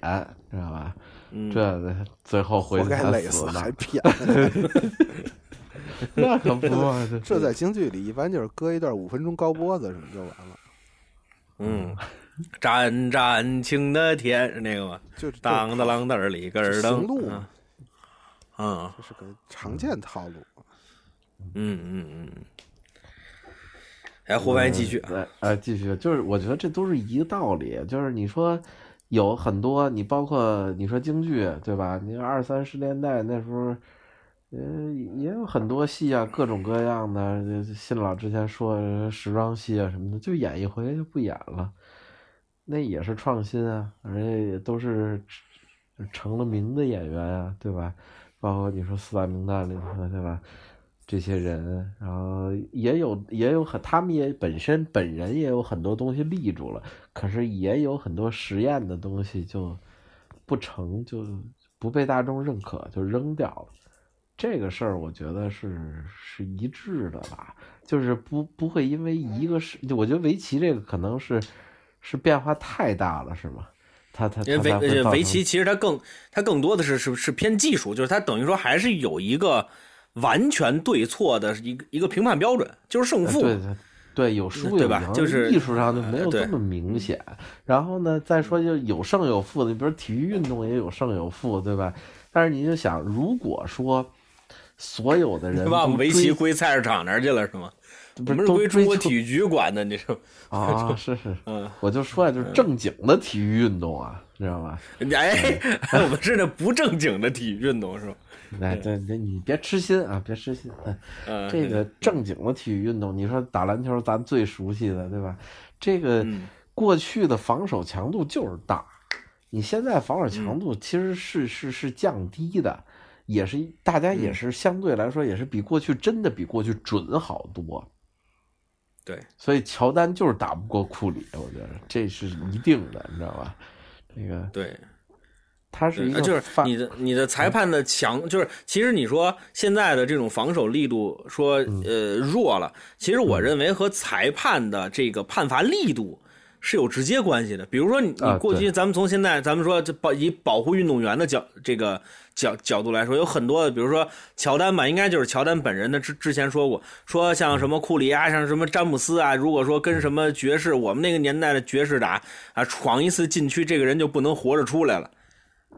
知道吧？嗯这最后回活去才死，还，谝。那可不 这在京剧里一般就是搁一段五分钟高波子什么就完了，嗯，战战青的天是那个吗？就是当当啷当里根儿灯行路嗯嘛嗯这是个常见套路。嗯嗯嗯。哎，胡凡继续啊，对，呃，继续，就是我觉得这都是一个道理，就是你说有很多，你包括你说京剧，对吧？你二三十年代那时候，呃，也有很多戏啊，各种各样的。新老之前说时装戏啊什么的，就演一回就不演了，那也是创新啊，而且也都是成了名的演员啊，对吧？包括你说四大名旦里头，对吧？这些人，然后也有也有很，他们也本身本人也有很多东西立住了，可是也有很多实验的东西就不成，就不被大众认可，就扔掉了。这个事儿我觉得是是一致的吧，就是不不会因为一个事，我觉得围棋这个可能是是变化太大了，是吗？他他因为围围棋其实它更它更多的是是是偏技术，就是它等于说还是有一个完全对错的一个一个评判标准，就是胜负。对对对，有输对有赢，吧就是艺术上就没有这么明显。然后呢，再说就有胜有负的，你比如体育运动也有胜有负，对吧？但是你就想，如果说所有的人 把围棋归菜市场那儿去了是吗？不是都我们是归中国体育局管的，你说？啊，是是，嗯，我就说呀，就是正经的体育运动啊，知道吧？哎，我们是那不正经的体育运动是吧？哎，对对，你别痴心啊，别痴心。这个正经的体育运动，你说打篮球，咱最熟悉的，对吧？这个嗯过去的防守强度就是大，你现在防守强嗯度其实是是是降低的，也是大家也嗯是相对来说也是比过去真的比过去准好多。对，所以乔丹就是打不过库里，我觉得这是一定的，你知道吧？这个对，他是一个呃就是你的你的裁判的强，就是其实你说现在的这种防守力度说嗯。呃弱了，其实我认为和裁判的这个判罚力度是有直接关系的。比如说你过去对咱们从现在咱们说这保以保护运动员的角这个角角度来说，有很多的，比如说乔丹吧，应该就是乔丹本人的之之前说过，说像什么库里啊，像什么詹姆斯啊，如果说跟什么爵士，我们那个年代的爵士打啊，闯一次禁区，这个人就不能活着出来了。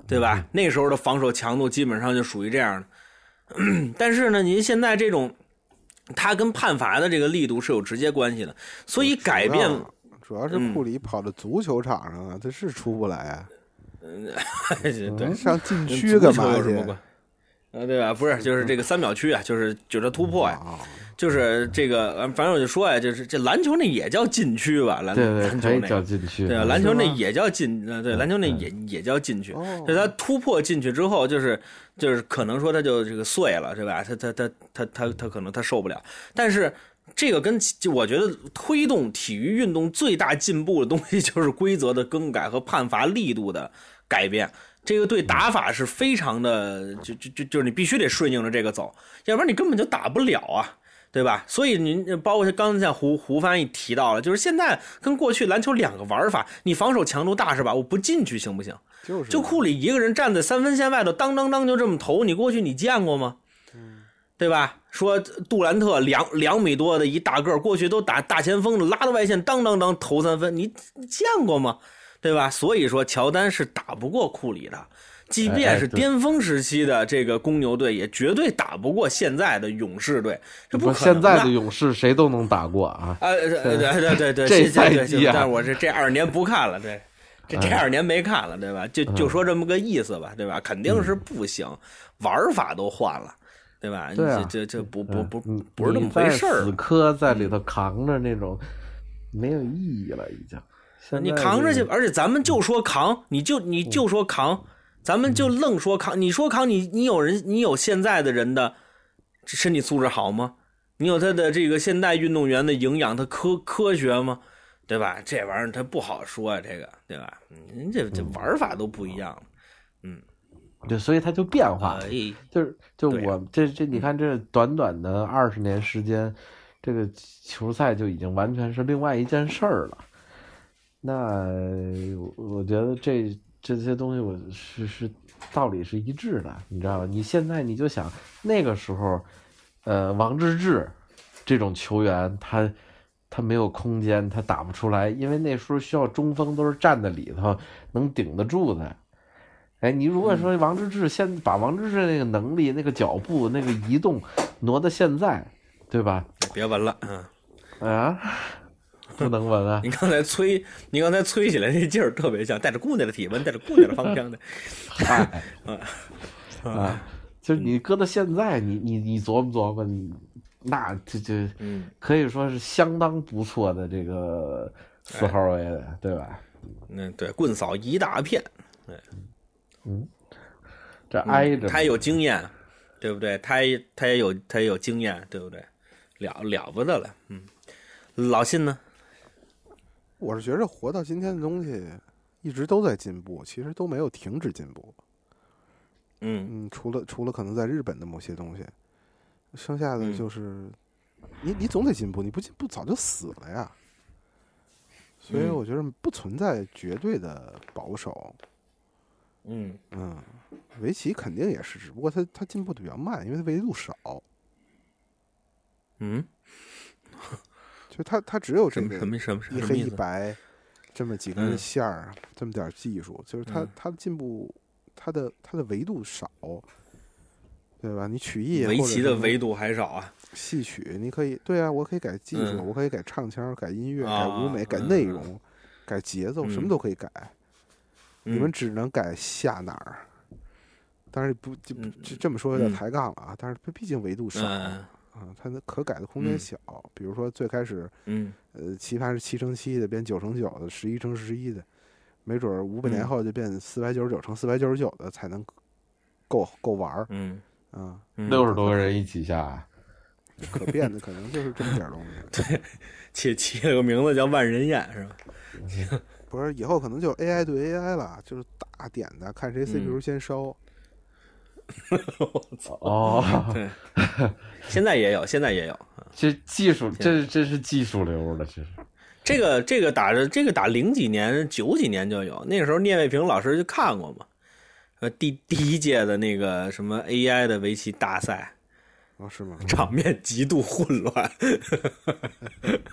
对吧？那时候的防守强度基本上就属于这样的。但是呢，您现在这种，它跟判罚的这个力度是有直接关系的，所以改变，主要是库里跑到足球场上啊，他是出不来啊，对，上禁区干嘛对吧？不是，就是这个三秒区啊，就是就是突破呀，啊，就是这个，呃反正我就说呀，就是这篮球那也叫禁区吧？篮对对，篮球那叫禁区。对篮球那也叫禁，呃，对，篮球那也也叫禁区。哦就他突破进去之后，就是就是可能说他就这个碎了，对吧？他他他他他他可能他受不了。但是这个跟就我觉得推动体育运动最大进步的东西就是 规则的更改和判罚力度的改变。这个对打法是非常的，就就就就是你必须得顺应着这个走，要不然你根本就打不了啊，对吧？所以您包括刚才像胡胡翻译提到了，就是现在跟过去篮球两个玩法，你防守强度大是吧？我不进去行不行？就是就库里一个人站在三分线外头，当当当就这么投，你过去你见过吗？对吧？说杜兰特两两米多的一大个儿，过去都打大前锋的，拉到外线，当当当投三分，你你见过吗？对吧？所以说乔丹是打不过库里的，即便是巅峰时期的这个公牛队，也绝对打不过现在的勇士队，这不可能现在的勇士谁都能打过啊！啊，对对对对对，这对赛季啊对但是我这这二年不看了，对，这这二年没看了，对吧？就就说这么个意思吧，对吧？肯定是不行，玩法都换了，对吧？对啊这这这不不不嗯不是那么回事儿死。磕在里头扛着那种没有意义了，已经。现你扛着去，而且咱们就说扛，你就你就说扛，咱们就愣说扛。你说扛，你你有人，你有现在的人的身体素质好吗？你有他的这个现代运动员的营养，他科科学吗？对吧？这玩意儿他不好说啊、这个对吧？人这这玩法都不一样了。对，所以它就变化。哎，就是就我这这你看这短短的二十年时间，这个球赛就已经完全是另外一件事儿了。那我我觉得这这些东西我是是道理是一致的，你知道吧？你现在你就想那个时候，呃，王治郅这种球员，他他没有空间，他打不出来，因为那时候需要中锋都是站在里头能顶得住的。哎，你如果说王治郅现把王治郅那个能力、那个脚步、那个移动挪到现在，对吧？别闻了，嗯。啊，不能闻啊！你刚才吹，你刚才吹起来那劲儿特别像，带着姑娘的体温，带着姑娘的芳香的。嗨，啊，就是你搁到现在，你你你琢磨琢磨，你那这这嗯，可以说是相当不错的这个四号位的，对吧？那对，棍扫一大片，这挨着他也有经验，对不对？他也他也有他也有经验，对不对？了了不得了，嗯。老信呢？我是觉着活到今天的东西一直都在进步，其实都没有停止进步。嗯嗯，除了除了可能在日本的某些东西，剩下的嗯就是、你你总得进步，你不进步早就死了呀。所以嗯我觉得不存在绝对的保守。嗯嗯，围棋肯定也是，只不过它它进步的比较慢，因为它维度少，嗯，就它它只有这个什么什么什么一黑？一白这么几根嗯线儿，这么点儿技术，就是它嗯它的进步，它的它的维度少，对吧？你曲艺围棋的维度度还少啊。戏曲，你可以对啊，我可以改技术，嗯我可以改唱腔，改音乐，改啊舞美，改嗯嗯内容，改节奏，什么嗯都可以改。你们嗯只能改下哪儿。但是不就嗯这这么说有点嗯抬杠了啊，但是它毕竟维度少嗯啊，它的可改的空间嗯小。比如说最开始嗯呃，棋盘是七乘七的，变九乘九的，十一乘十一的，没准儿五百年嗯后就变四百九十九乘四百九十九的才能够够玩儿嗯啊。嗯，六十多个人一起下啊，可变的可能就是这么点儿东西。对起起了个名字叫万人宴是吧？不是，以后可能就是 AI 对 AI 了，就是大点的，看谁嗯 CPU 先烧。我操哦，对，现在也有，现在也有。这技术，这这是技术流了，这是。这个这个打着这个打零几年九几年就有，那个时候聂卫平老师就看过嘛，呃第第一届的那个什么 AI 的围棋大赛，哦，是吗？场面极度混乱，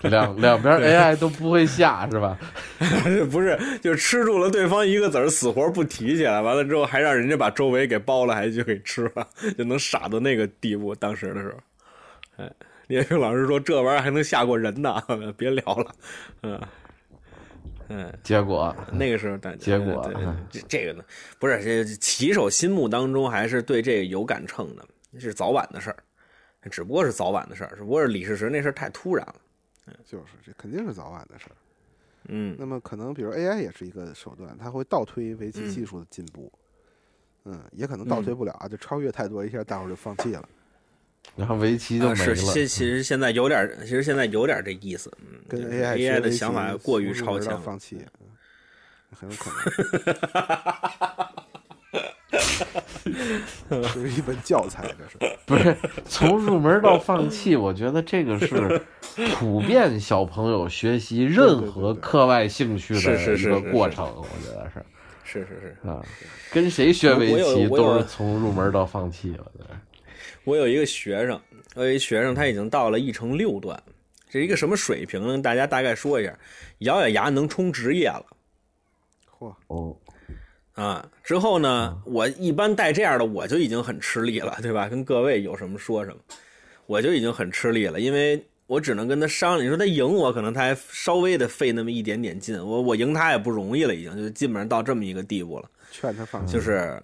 两两边 AI 都不会下是吧？不是就吃住了对方一个子儿，死活不提起来，完了之后还让人家把周围给包了，还就给吃了，就能傻到那个地步。当时的时候，哎，聂卫平老师说这玩意儿还能吓过人呢，别聊了，嗯嗯。结果那个时候，但结果这这个呢，不是这棋手心目当中还是对这个有杆秤的，是早晚的事儿，只不过是早晚的事儿，只不过是李世石那事儿太突然了。就是这肯定是早晚的事儿。嗯那么可能比如 AI 也是一个手段，它会倒推围棋嗯技术的进步。嗯，也可能倒推不了啊，就超越太多，一下大伙儿就放弃了。然后围棋就啊没了。是现其实现在有点儿，其实现在有点儿这意思，嗯，跟 AI AI 的想法过于超前了。放弃，嗯很有可能。这是一本教材，这是。不是从入门到放弃，我觉得这个是普遍小朋友学习任何课外兴趣的是是一个过程，我觉得是是是是，啊，跟谁学围棋都是从入门到放弃了。对 我有一个学生，我有一学生他已经到了一成六段，这是一个什么水平呢？大家大概说一下，咬咬牙能冲职业了。嚯，哦，啊，之后呢，我一般带这样的我就已经很吃力了，对吧？跟各位有什么说什么，我就已经很吃力了，因为我只能跟他商量。你说他赢我，可能他还稍微的费那么一点点劲，我我赢他也不容易了，已经就基本上到这么一个地步了。劝他放弃。就是，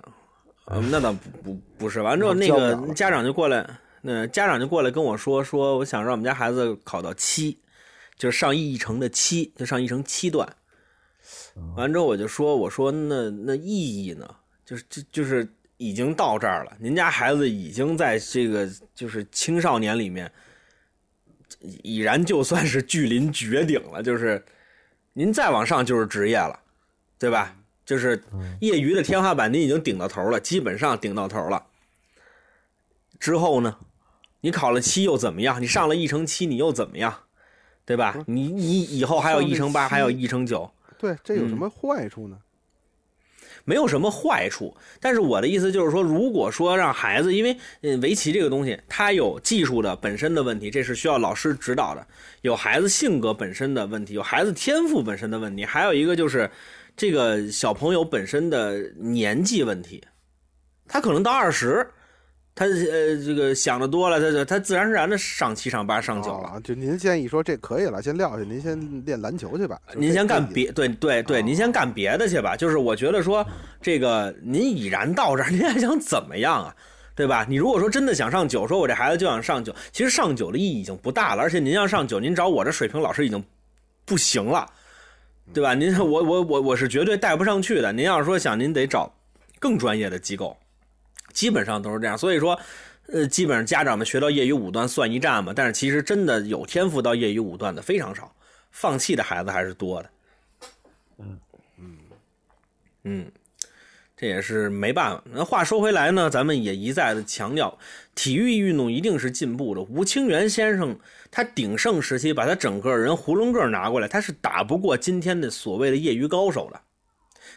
嗯，那倒不不不是。完之后，那个家长就过来，那家长就过来跟我说，说我想让我们家孩子考到七，就是上一成的七，就上一成七段。完之后我就说，我说那那意义呢？就是就就是已经到这儿了，您家孩子已经在这个就是青少年里面，已然就算是距临绝顶了，就是您再往上就是职业了，对吧？就是业余的天花板，您已经顶到头了，基本上顶到头了。之后呢，你考了七又怎么样？你上了一乘七，你又怎么样？对吧？你你以后还有一乘八，还有一乘九，对，这有什嗯么坏处呢？没有什么坏处。但是我的意思就是说，如果说让孩子，因为嗯围棋这个东西，它有技术的本身的问题，这是需要老师指导的；有孩子性格本身的问题，有孩子天赋本身的问题，还有一个就是这个小朋友本身的年纪问题。他可能到二十，他呃这个想的多了，他他自然而然的上七上八上九了。啊，就您建议说这可以了，先撂下，您先练篮球去吧。您先干别对对对，哦您先干别的去吧。就是我觉得说，这个您已然到这儿，您还想怎么样啊？对吧？你如果说真的想上九，说我这孩子就想上九，其实上九的意义已经不大了。而且您要上九，您找我这水平老师已经不行了，对吧？您我我我我是绝对带不上去的。您要是说想，您得找更专业的机构，基本上都是这样。所以说，呃，基本上家长们学到业余五段算一战嘛，但是其实真的有天赋到业余五段的非常少，放弃的孩子还是多的。嗯嗯嗯，这也是没办法。那话说回来呢，咱们也一再的强调，体育运动一定是进步的。吴清源先生他鼎盛时期把他整个人囫囵个拿过来，他是打不过今天的所谓的业余高手的，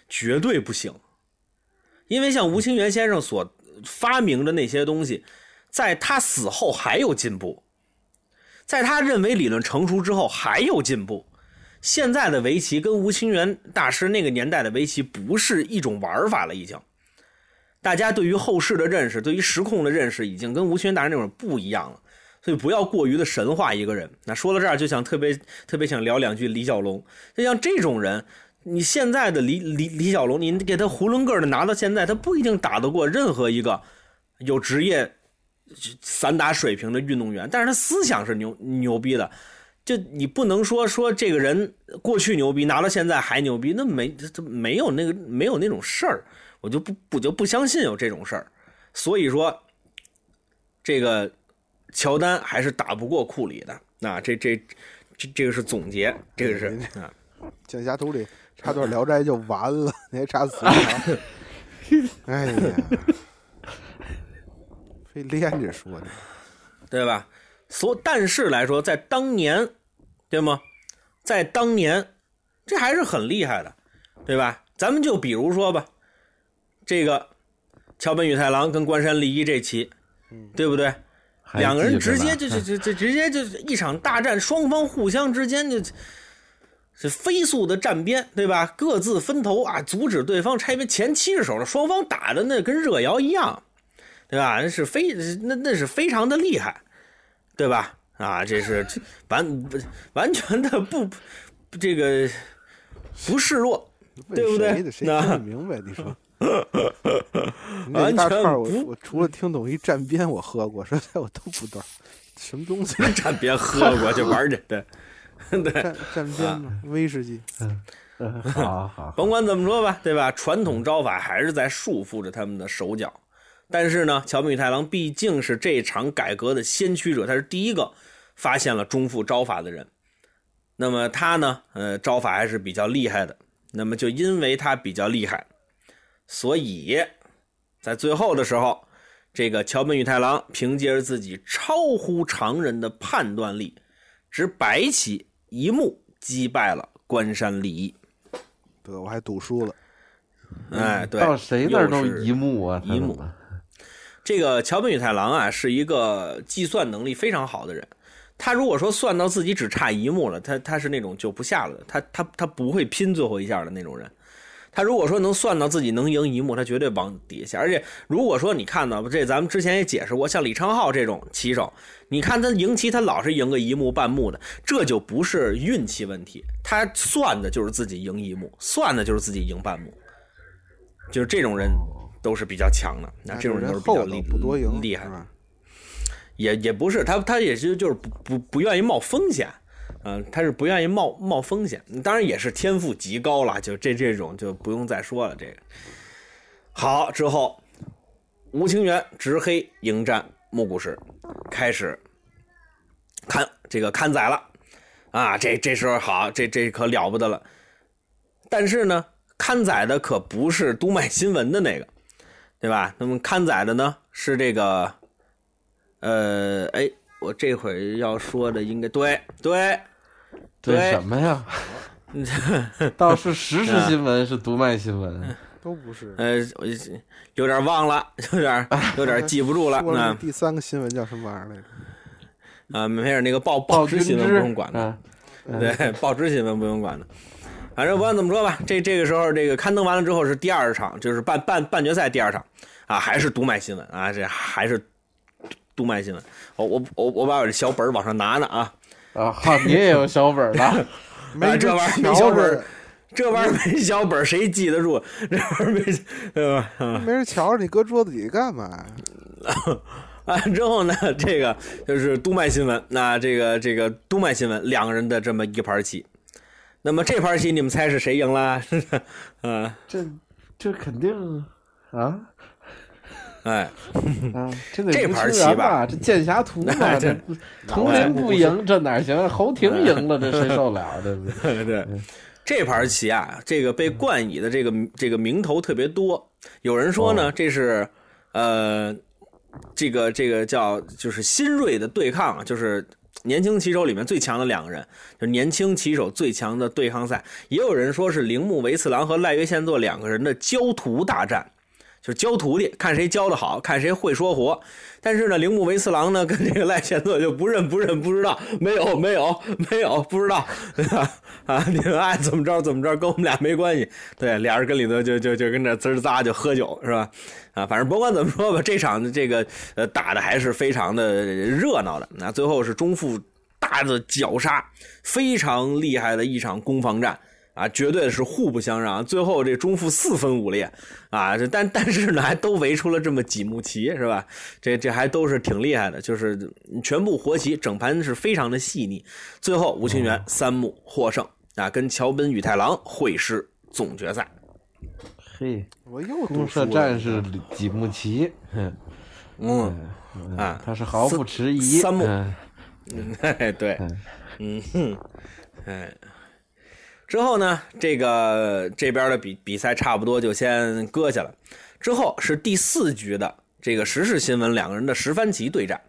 绝对不行。因为像吴清源先生所发明的那些东西，在他死后还有进步，在他认为理论成熟之后还有进步。现在的围棋跟吴清源大师那个年代的围棋不是一种玩法了，已经。大家对于后世的认识，对于时空的认识，已经跟吴清源大师那种不一样了。所以不要过于的神化一个人。那说到这儿，就想特别特别想聊两句李小龙。就像这种人，你现在的李李李小龙，你给他囫囵个儿的拿到现在，他不一定打得过任何一个有职业散打水平的运动员，但是他思想是牛牛逼的。就你不能说说这个人过去牛逼，拿到现在还牛逼，那没这没有那个没有那种事儿，我就不我就不相信有这种事儿。所以说，这个乔丹还是打不过库里的。那这这这这个是总结，这个是啊，剑侠图里插段《聊斋》就完了，你还插死条？哎呀，非连着说呢。对吧？所但是来说，在当年，对吗？在当年，这还是很厉害的，对吧？咱们就比如说吧，这个桥本宇太郎跟关山利一这棋，对不对？两个人直接就就就就直接就一场大战，双方互相之间就是飞速的站边，对吧？各自分头啊，阻止对方拆边。前七十手了，双方打的那跟热窑一样，对吧？那是非那那是非常的厉害，对吧？啊，这是完完全的不这个不示弱，对不对那听明白？你说，完全不我除了听懂一站边我喝过，剩下我都不懂，什么东西？站边喝过就玩这，对 对。站站边吗？威士忌？嗯好好好，甭管怎么说吧，对吧？传统招法还是在束缚着他们的手脚，但是呢，桥本宇太郎毕竟是这场改革的先驱者，他是第一个发现了中腹招法的人。那么他呢，呃，招法还是比较厉害的。那么就因为他比较厉害，所以在最后的时候，这个桥本宇太郎凭借着自己超乎常人的判断力，执白棋一目击败了关山利益。对我还赌输了。哎，对，到谁那儿都是一目啊，一目这个桥本宇太郎啊，是一个计算能力非常好的人。他如果说算到自己只差一目了，他他是那种就不下了，他他他不会拼最后一下的那种人。他如果说能算到自己能赢一目，他绝对往底下。而且如果说你看到这，咱们之前也解释过，像李昌镐这种棋手，你看他赢棋，他老是赢个一目半目的，这就不是运气问题，他算的就是自己赢一目，算的就是自己赢半目，就是这种人都是比较强的。那这种人都是比较厉不多赢，厉害？也也不是他，他也是就是不不不愿意冒风险，嗯、他是不愿意冒冒风险，当然也是天赋极高了，就这这种就不用再说了。这个好之后，吴清源执黑迎战木谷实，开始看这个看宰了啊！这这时候好，这这可了不得了。但是呢，看宰的可不是督脉新闻的那个，对吧？那么看宰的呢是这个。呃，哎，我这会儿要说的应该对对 对对什么呀？倒是时事新闻是读卖新闻，都不是。呃，我有点忘了，有点有点记不住了。那那第三个新闻叫什么玩意儿来着？啊，没事，那个报报纸新闻不用管的，啊，对，报纸新闻不用管的。反正不管怎么说吧，这这个时候这个刊登完了之后是第二场，就是半半半决赛第二场啊，还是读卖新闻啊，这还是读卖新闻。我我我我把我这小本儿往上拿呢啊，啊，好，你也有小本了，没这玩意儿没小本儿，这玩意儿没小本儿谁记得住？这玩意儿没对吧？啊没人瞧着你搁桌子底下干嘛呀？完 之后呢，这个就是督脉新闻，那这个这个督脉新闻两个人的这么一盘棋，那么这盘棋你们猜是谁赢了？嗯，这这肯定啊 哎，啊，这得这吴清源盘棋吧吧，这剑侠图嘛，哎这这佟林不赢，这哪行？侯廷赢了，这谁受了？这 是对，这盘棋啊，这个被冠以的这个这个名头特别多。有人说呢，这是呃，这个这个叫就是新锐的对抗啊，就是年轻棋手里面最强的两个人，就是年轻棋手最强的对抗赛。也有人说是铃木维次郎和赖约宪作两个人的焦土大战。就是教徒弟，看谁教的好，看谁会说活。但是呢，铃木维次郎呢跟这个赖贤作就不认不认不知道，没有没有没有不知道，啊，你们爱怎么着怎么着，跟我们俩没关系。对，俩人跟里头就就就跟这滋儿咂就喝酒是吧？啊，反正甭管怎么说吧，这场这个呃打的还是非常的热闹的。那最后是中富大的绞杀，非常厉害的一场攻防战。啊，绝对是互不相让。最后这中腹四分五裂，啊，这但但是呢，还都围出了这么几目棋，是吧？这这还都是挺厉害的，就是全部活棋，整盘是非常的细腻。最后吴清源三目获胜啊，跟桥本宇太郎会师总决赛。嘿，我又公社读书了战士几目棋，哼嗯，啊他是毫不迟疑，三目嗯嗯，嘿嘿，对，嗯哼，哎。之后呢，这个这边的比比赛差不多就先搁下了。之后是第四局的这个时事新闻，两个人的十番棋对战。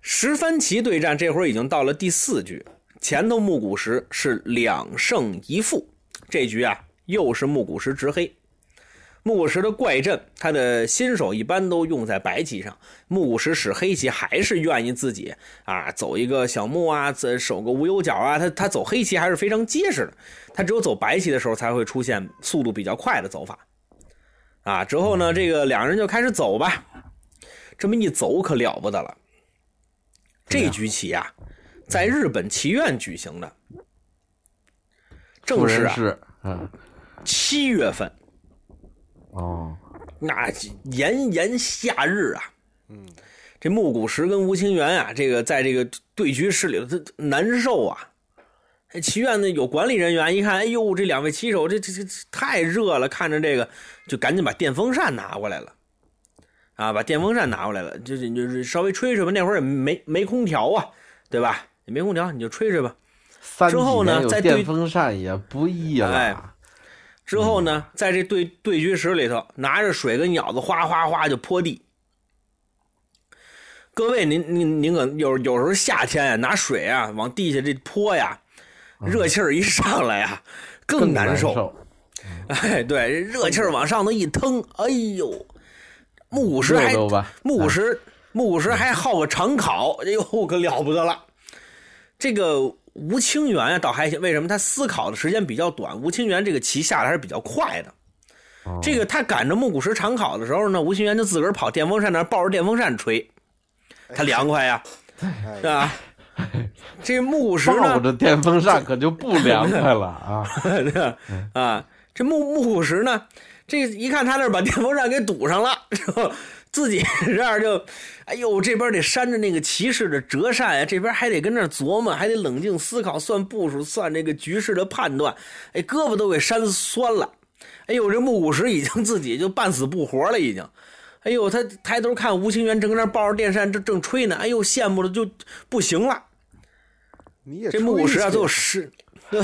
十番棋对战这会儿已经到了第四局，前头木谷实是两胜一负，这局啊又是木谷实执黑。木谷实的怪阵，他的新手一般都用在白棋上，木谷实使黑棋还是愿意自己啊走一个小木啊，走守个无忧角啊，他他走黑棋还是非常结实的。他只有走白棋的时候才会出现速度比较快的走法。啊，之后呢，这个两人就开始走吧，这么一走可了不得了。这局棋啊，在日本棋院举行的，正是啊七月份。哦，那炎炎夏日啊，嗯，这木谷实跟吴清源啊，这个在这个对局室里头，他难受啊。这棋院呢有管理人员一看，哎呦，这两位棋手这这这这太热了，看着这个就赶紧把电风扇拿过来了。啊，把电风扇拿过来了，就是就是稍微吹吹吧。那会儿也没没空调啊，对吧？也没空调，你就吹吹吧。三之后呢再电风扇也不易了。哎之后呢，在这对对局室里头，拿着水跟舀子哗哗哗就泼地。各位，您您您可有有时候夏天呀，拿水啊往地下这泼呀，热气儿一上来呀，更更难受。受。哎，对，热气儿往上头一腾，哎呦，木古石还？木古石，木古石还好个长考，哎呦，可了不得了。这个吴清源啊，倒还行，为什么他思考的时间比较短？吴清源这个棋下的还是比较快的。哦这个他赶着木古石长考的时候呢，吴清源就自个儿跑电风扇那儿抱着电风扇吹，他凉快呀，哎是吧？这木古石抱呢，着电风扇可就不凉快了 啊！啊，这木木古石呢，这一看他那儿把电风扇给堵上了，自己 这样就，哎呦，这边得扇着那个骑士的折扇呀，这边还得跟那琢磨，还得冷静思考，算步数，算这个局势的判断，哎，胳膊都给扇酸了。哎呦，这木古石已经自己就半死不活了，已经。哎呦，他抬头看吴清源正跟那抱着电扇正正吹呢，哎呦，羡慕的就不行了。你也这木古石啊，吹去最后实，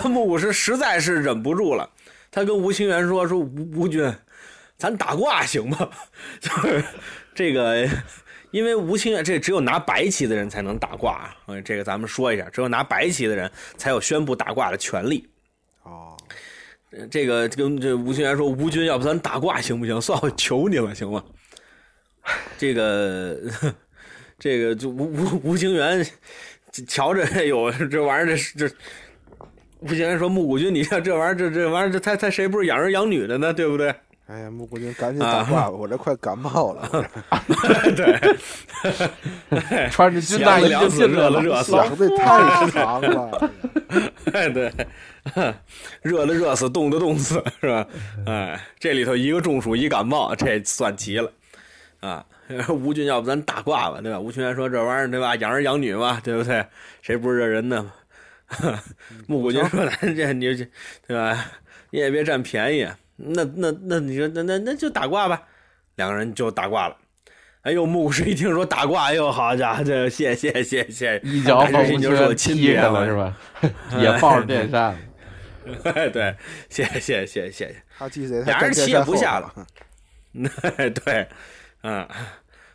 木古石实在是忍不住了，他跟吴清源说：“说吴吴军，咱打卦行吗？就是这个，因为吴清源这只有拿白棋的人才能打卦啊。嗯，这个咱们说一下，只有拿白棋的人才有宣布打卦的权利。哦，呃这个跟这吴清源说：“吴军，要不咱打卦行不行？算我求你了，行吗？”这个，这个就吴吴吴清源瞧着，有，这玩意儿这是这。吴清源说：“木古君，你看这玩意儿，这这玩意儿，这他他谁不是养儿养女的呢？对不对？哎呀，木国军赶紧打卦吧，我这快感冒了。对，穿着军大衣就进来了，热了热死想的太长了。哎，对，热的热死，冻的冻死，是吧？哎，这里头一个中暑，一感冒，这算齐了啊！吴军，要不咱打卦吧，对吧？吴群元说：“这玩意儿，对吧？养儿养女嘛，对不对？谁不是这人呢？”木古军说：“咱这你这对吧？你也别占便宜。那那那你说那那那就打卦吧。”两个人就打卦了。哎呦，牧师一听说打卦，哎呦，好家伙，这谢谢谢谢，一脚把吴清感觉你就是我源踢开亲爹了是吧？也抱着电扇，哎，对，谢谢谢谢谢谢。他记得俩人气也不下了。对，嗯，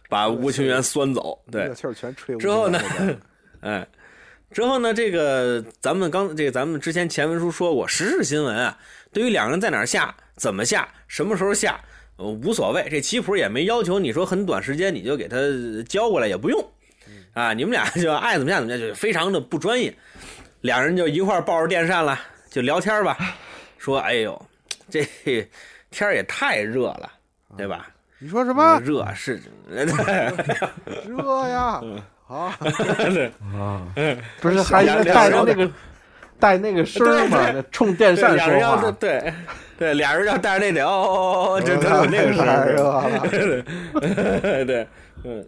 把吴清源酸走。对，气儿全吹。之后呢？哎，之后呢？这个咱们刚这个咱们之前前文书说过，时事新闻啊，对于两个人在哪儿下、怎么下、什么时候下，呃，无所谓。这棋谱也没要求你说很短时间你就给他交过来，也不用。啊，你们俩 就爱怎么下怎么下，就非常的不专业。两人就一块儿抱着电扇了，就聊天吧，说：“哎呦，这天儿也太热了，对吧？你说什么？热是，热呀！啊，啊，不是还带着那个带那个声儿嘛，冲电扇说话。对对，俩人要带着那点哦哦哦，这都有那个声太热儿，了。对，嗯。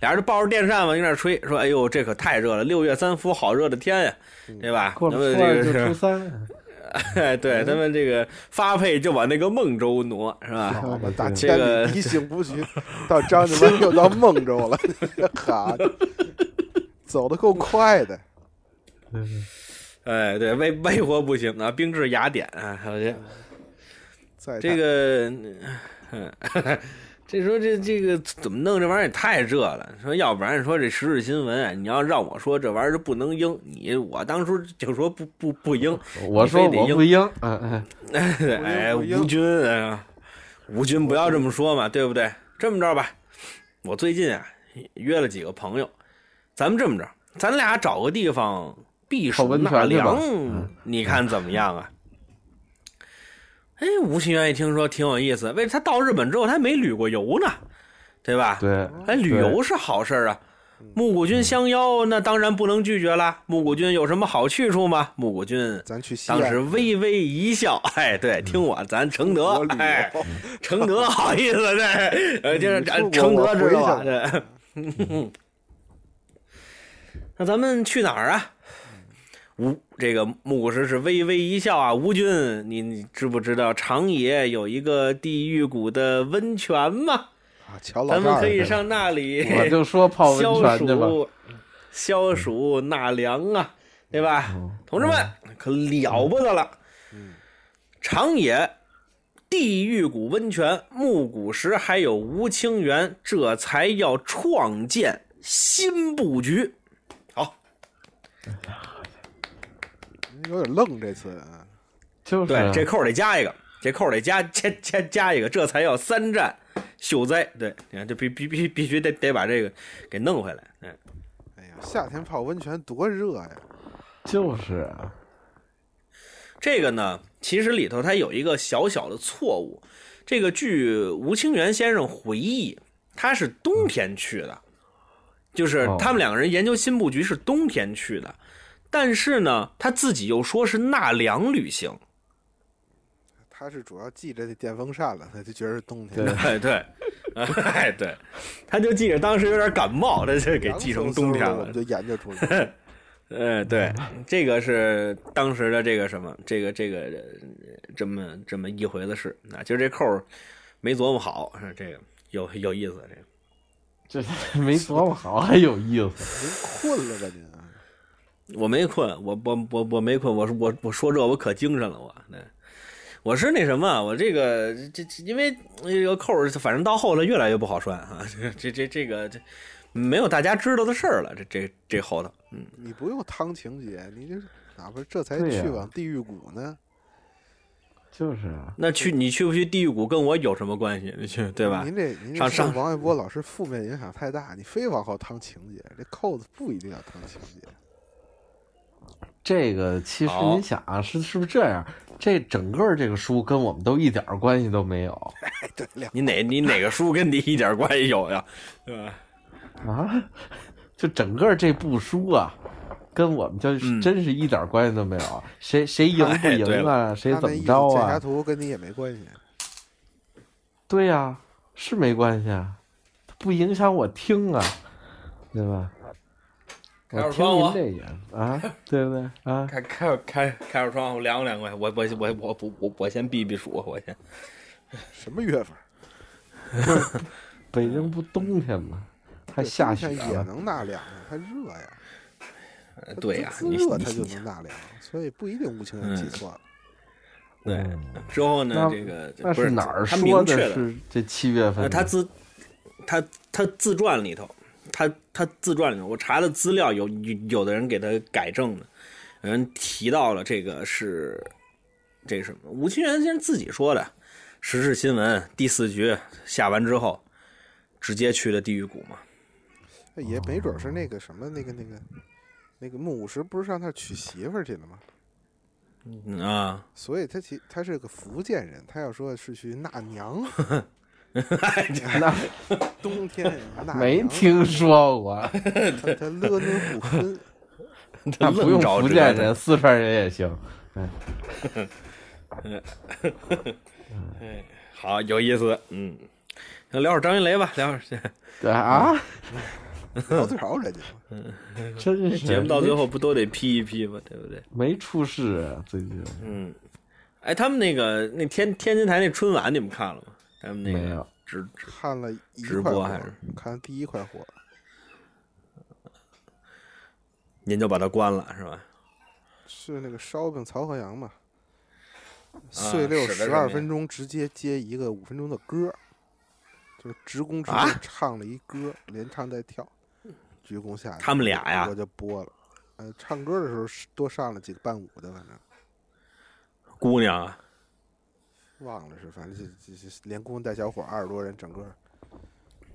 俩人就抱着电扇往那儿吹，说：“哎呦，这可太热了！六月三伏，好热的天呀，对吧？过了那么初二就这个是，初三，哎，对他们这个发配就往那个孟州挪，是吧？大这千个里一行不去，到张家湾又到孟州了。哈，走的够快的。哎，对，微微活不行啊，兵至雅典啊，好像再这个，嗯，这说这这个怎么弄？这玩意儿也太热了。说要不然说这时事新闻啊，你要让我说这玩意儿不能应，你我当初就说不不不应。我说你非得我不应，嗯嗯，哎，不应吴军啊，吴军不要这么说嘛，对不对？这么着吧，我最近啊约了几个朋友，咱们这么着，咱俩找个地方避泡暑纳温泉凉嗯，你看怎么样啊？哎，吴清源一听说挺有意思，为他到日本之后他还没旅过游呢，对吧？对，哎，旅游是好事儿啊。木谷君相邀，那当然不能拒绝了。木谷君有什么好去处吗？木谷君咱去西当时，微微一笑，哎，对，听我，咱承德哎，承德好意思，对，呃，就是承德知道吧？对。那咱们去哪儿啊？吴这个木古石是微微一笑啊，吴军，你你知不知道长野有一个地狱谷的温泉吗？啊，瞧老咱们可以上那里我就说泡温消泉去消暑纳凉啊，对吧？同志们，可了不得了！长野地狱谷温泉、木谷石还有吴清源，这才要创建新布局。好，有点愣这次，啊就是啊对，这扣得加一个，这扣得加加加加一个，这才要三战秀哉。对，你看，这必必必必须得得把这个给弄回来。嗯，哎呀，夏天泡温泉多热呀！就是啊，这个呢，其实里头它有一个小小的错误。这个据吴清源先生回忆，他是冬天去的，就是哦他们两个人研究新布局是冬天去的，但是呢，他自己又说是纳凉旅行。他是主要记着这电风扇了，他就觉得是冬天。对哎，对，哎，对，他就记着当时有点感冒，他就给记成冬天了。就研究出来。呃，对，这个是当时的这个什么，这个这个呃这么这么一回子事啊，就这扣儿没琢磨好，是这个有有意思，这个这没琢磨好还有意思。您困了吧您？我没困，我我我我没困，我说我我说这我可精神了，我那。我是那什么，我这个这这因为这个扣儿，反正到后来越来越不好拴啊，这这这这个这没有大家知道的事儿了，这这这后头，嗯，你不用趟情节，你这哪怕这才去往地狱谷呢，就是啊，那去你去不去地狱谷跟我有什么关系？你去对吧？您这您上王一波老师负面影响太大，你非往后趟情节，这扣子不一定要趟情节。这个其实好您想啊，是是不是这样？这整个这个书跟我们都一点关系都没有 哎，对，两你哪你哪个书跟你一点关系有呀？对吧？啊！就整个这部书啊，跟我们就嗯真是一点关系都没有。谁谁赢不赢啊？谁怎么着剑侠啊？图跟你也没关系。对呀、是没关系啊，不影响我听啊，对吧？开会我听窗户您这个啊，对不对啊？开开开开着窗户凉快凉快，我我我我我我我先避避暑，我先。什么月份？北京不冬天吗？还下雪冬天也。能纳凉还，热呀。对呀、热它就能纳凉，所以不一定吴清源记错了。对嗯之后呢，这个那不是哪儿他说的明确的，是这七月份？他自他他自传里头，他他自传里面，我查的资料，有有有的人给他改正的，有人提到了这个是这个什么，吴清源先生自己说的，时事新闻第四局下完之后，直接去的地狱谷嘛。也没准是那个什么，那个那个那个木武石不是上那儿娶媳妇儿去了吗？嗯啊，所以他其他是个福建人，他要说是去纳 娘，那冬天纳没听说过，他他乐乐不分。那不用福建人，四川人也行。嗯好有意思，嗯，那聊会儿张云雷吧，聊会儿对啊，聊得着人家吗？真是节目到最后不都得批一批吗？对不对？没出事啊，最近嗯，哎，他们那个那天天津台那春晚你们看了吗？他们那个没有直直看了一直播还是，看第一块火，您就把它关了是吧？是那个烧饼曹鹤阳嘛？碎六十二分钟直接接一个五分钟的歌儿，就是职工直啊接唱了一歌，连唱带跳，鞠躬下去。他们俩呀我就播了。呃，唱歌的时候是多上了几个伴舞的，反正姑娘啊，忘了是，反正这这这连姑娘带小伙二十多人，整个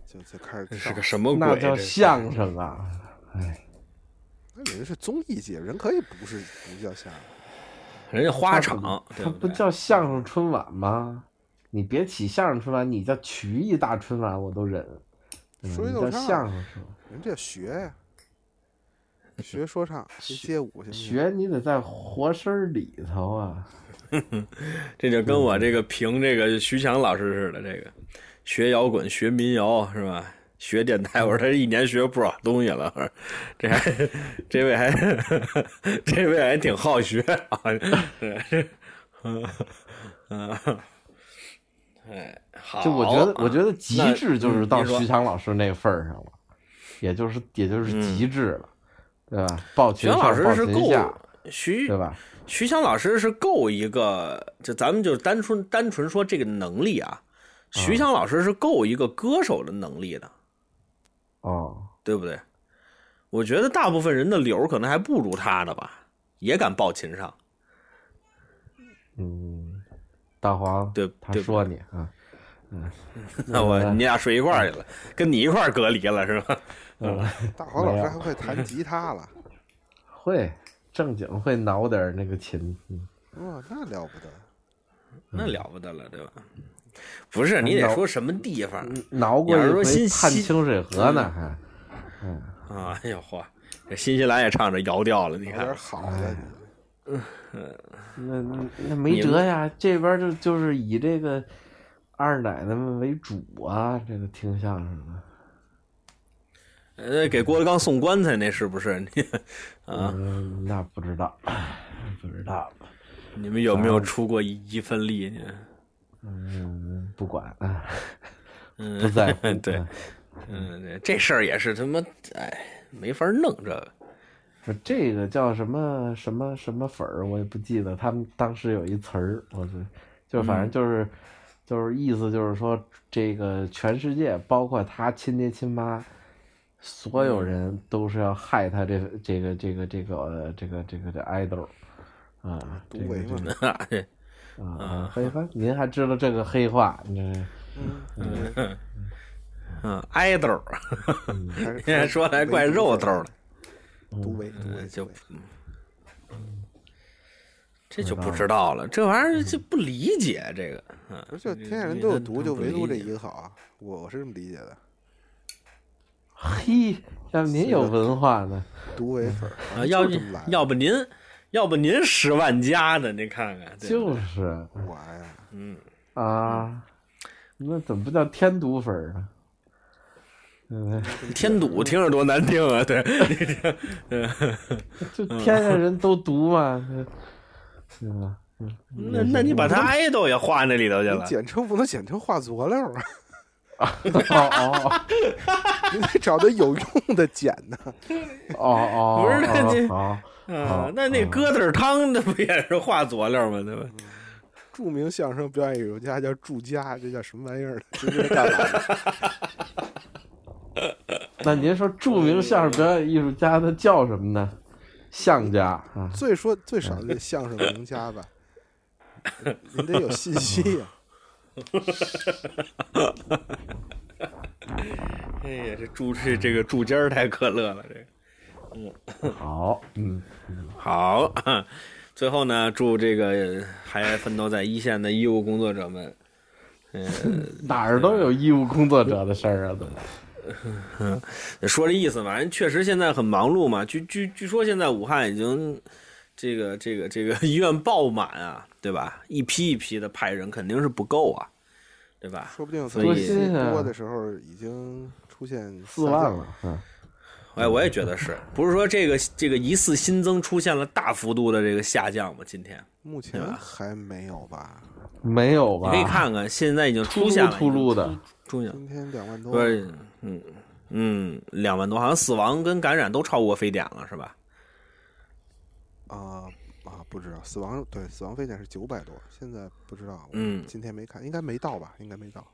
就就开始跳这是个。什么鬼？那叫相声啊！哎，那人是综艺节，人可以不是不叫相声。人家花场，对它不不？叫相声春晚吗？你别起相声春晚，你叫曲艺大春晚我都忍。说一逗唱相声春晚，人这学呀，学说唱，学街舞？学你得在活身里头啊！这就跟我这个评这个徐强老师似的，这个学摇滚学民谣是吧？学电台，我说他一年学不少东西了，这还这位还 这位还挺好学啊，嗯 嗯，哎，好，就我觉得，我觉得极致就是到徐强老师那份儿上了，也就是也就是极致了，对吧？抱徐老师是够徐对吧？徐翔老师是够一个，就咱们就单纯单纯说这个能力啊，徐翔老师是够一个歌手的能力的，哦，对不对？我觉得大部分人的流儿可能还不如他呢吧，也敢抱琴上，嗯，大黄，对他说你啊，嗯 那我你俩睡一块儿去了，跟你一块儿隔离了是吧？嗯，大黄老师还会弹吉他了，会正经会挠点儿那个琴，嗯，哇，那了不得！那了不得了，对吧？不是，你得说什么地方挠过一你要说回新清水河呢，还，啊？哎呦嚯，这新西兰也唱着摇调了，你看有点，好的，那那那没辙呀，这边儿就就是以这个二奶奶们为主啊，这个听相声的。呃，给郭德纲送棺材那是不是？你啊，嗯，那不知道，不知道，你们有没有出过一一份力呢？嗯，不管，啊，嗯，不在乎。对，嗯，这这事儿也是他妈，哎，没法弄这个。说这个叫什么什么什么粉儿，我也不记得。他们当时有一词儿，我就就反正就是、就是意思就是说，这个全世界包括他亲爹亲妈，所有人都是要害他这这个这个这个呃这个这个这 idol 啊，这个这个啊啊，黑话，您还知道这个黑话？你这嗯，挨兜儿，还是 现在说来怪肉豆的，独唯，独唯就这就不知道了。这玩意儿就不理解这个，嗯，不是就天下人都有毒，就唯独这一个好啊！我我是这么理解的，嘿，要不您有文化呢？独唯粉儿啊，要不要不您要不您十万加呢？您看看，就是我呀，嗯，啊，那怎么不叫添堵粉儿呢？嗯，添堵听着多难听啊！对，就天下人都毒嘛，这对吧？那那你把他爱豆也画那里头去了，简称不能简称画佐料啊，哦哦你得找的有用的碱呢。哦哦，不是那啊，那那疙瘩汤那不也是画佐料吗？对吧？著名相声表演艺术家叫祝家，这叫什么玩意儿呢？这是干嘛的？那您说著名相声表演艺术家他叫什么呢？相家啊，最说最少的相声名家吧，您得有信息呀、哎呀，这注这这个注尖儿太可乐了，这个好，嗯，好。最后呢，祝这个还奋斗在一线的医务工作者们，嗯 哪儿都有医务工作者的事儿啊，怎么？说这意思嘛，人确实现在很忙碌嘛。据据据说现在武汉已经这个这个这个 医院爆满啊，对吧？一批一批的派人肯定是不够啊，对吧？说不定所以多的时候已经出现四万了，嗯，哎，我也觉得是，不是说这个这个疑似新增出现了大幅度的这个下降吗？今天目前还没有吧？没有吧？你可以看看，现在已经出现了，噜秃噜的，出现，今天两万多，不是，嗯嗯，两万多，好像死亡跟感染都超过非典了，是吧？啊啊，不知道死亡对死亡非典是九百多，现在不知道，我嗯今天没看，应该没到吧？应该没到。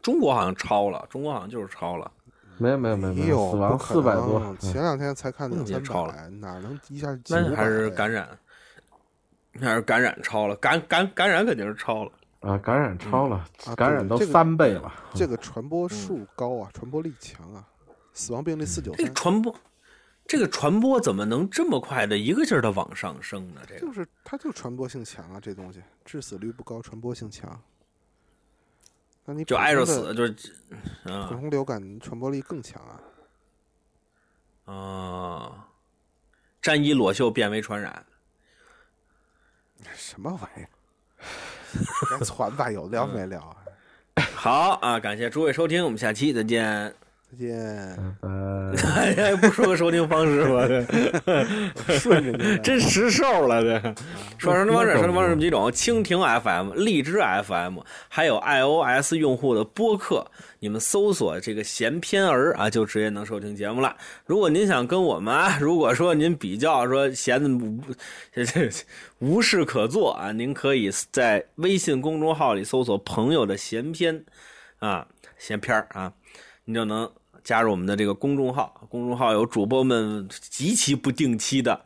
中国好像超了，中国好像就是超了。没有没有没有没没有，死亡四百多前两天才看两三嗯也超百，哪能一下900那还是感染，还是感染超了，感感感染肯定是超了。啊，感染超了，啊感染都三倍了。这个传播数高啊，传播力强啊，死亡病例四九传播，这个传播怎么能这么快的一个劲儿的往上升呢？这个就是它就传播性强啊，这东西致死率不高，传播性强。那你就普挨着死，就是普啊通流感传播力更强啊。啊，沾衣裸袖变为传染。什么玩意儿？该传吧，有聊没聊啊？好啊，感谢诸位收听，我们下期再见。再见。拜哎呀，不说个收听方式吗？这顺着你真实瘦了，这说收听方式，收听方式这么几种：蜻蜓 FM、荔枝 FM，还有 iOS 用户的播客。你们搜索这个“闲篇儿”啊，就直接能收听节目了。如果您想跟我们啊，如果说您比较说闲的无这这 无事可做啊，您可以在微信公众号里搜索“朋友的闲篇”啊，闲篇儿啊，你就能加入我们的这个公众号。公众号有主播们极其不定期的，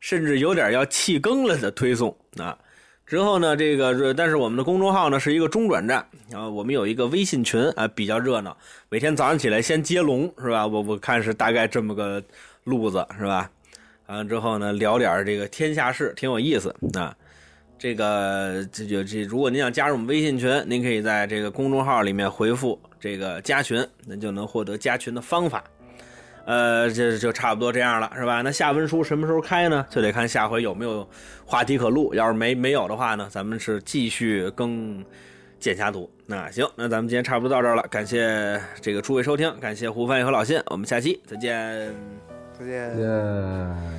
甚至有点要弃更了的推送啊。之后呢，这个但是我们的公众号呢是一个中转站，然后我们有一个微信群啊，比较热闹。每天早上起来先接龙是吧？我我看是大概这么个路子是吧？完了之后呢，聊点这个天下事，挺有意思啊。这个这就这，如果您想加入我们微信群，您可以在这个公众号里面回复这个加群，那就能获得加群的方法。呃，这就差不多这样了，是吧？那下文书什么时候开呢？就得看下回有没有话题可录。要是没没有的话呢，咱们是继续更剑侠图。那行，那咱们今天差不多到这儿了，感谢这个诸位收听，感谢胡翻译和老信，我们下期再见。再见。耶。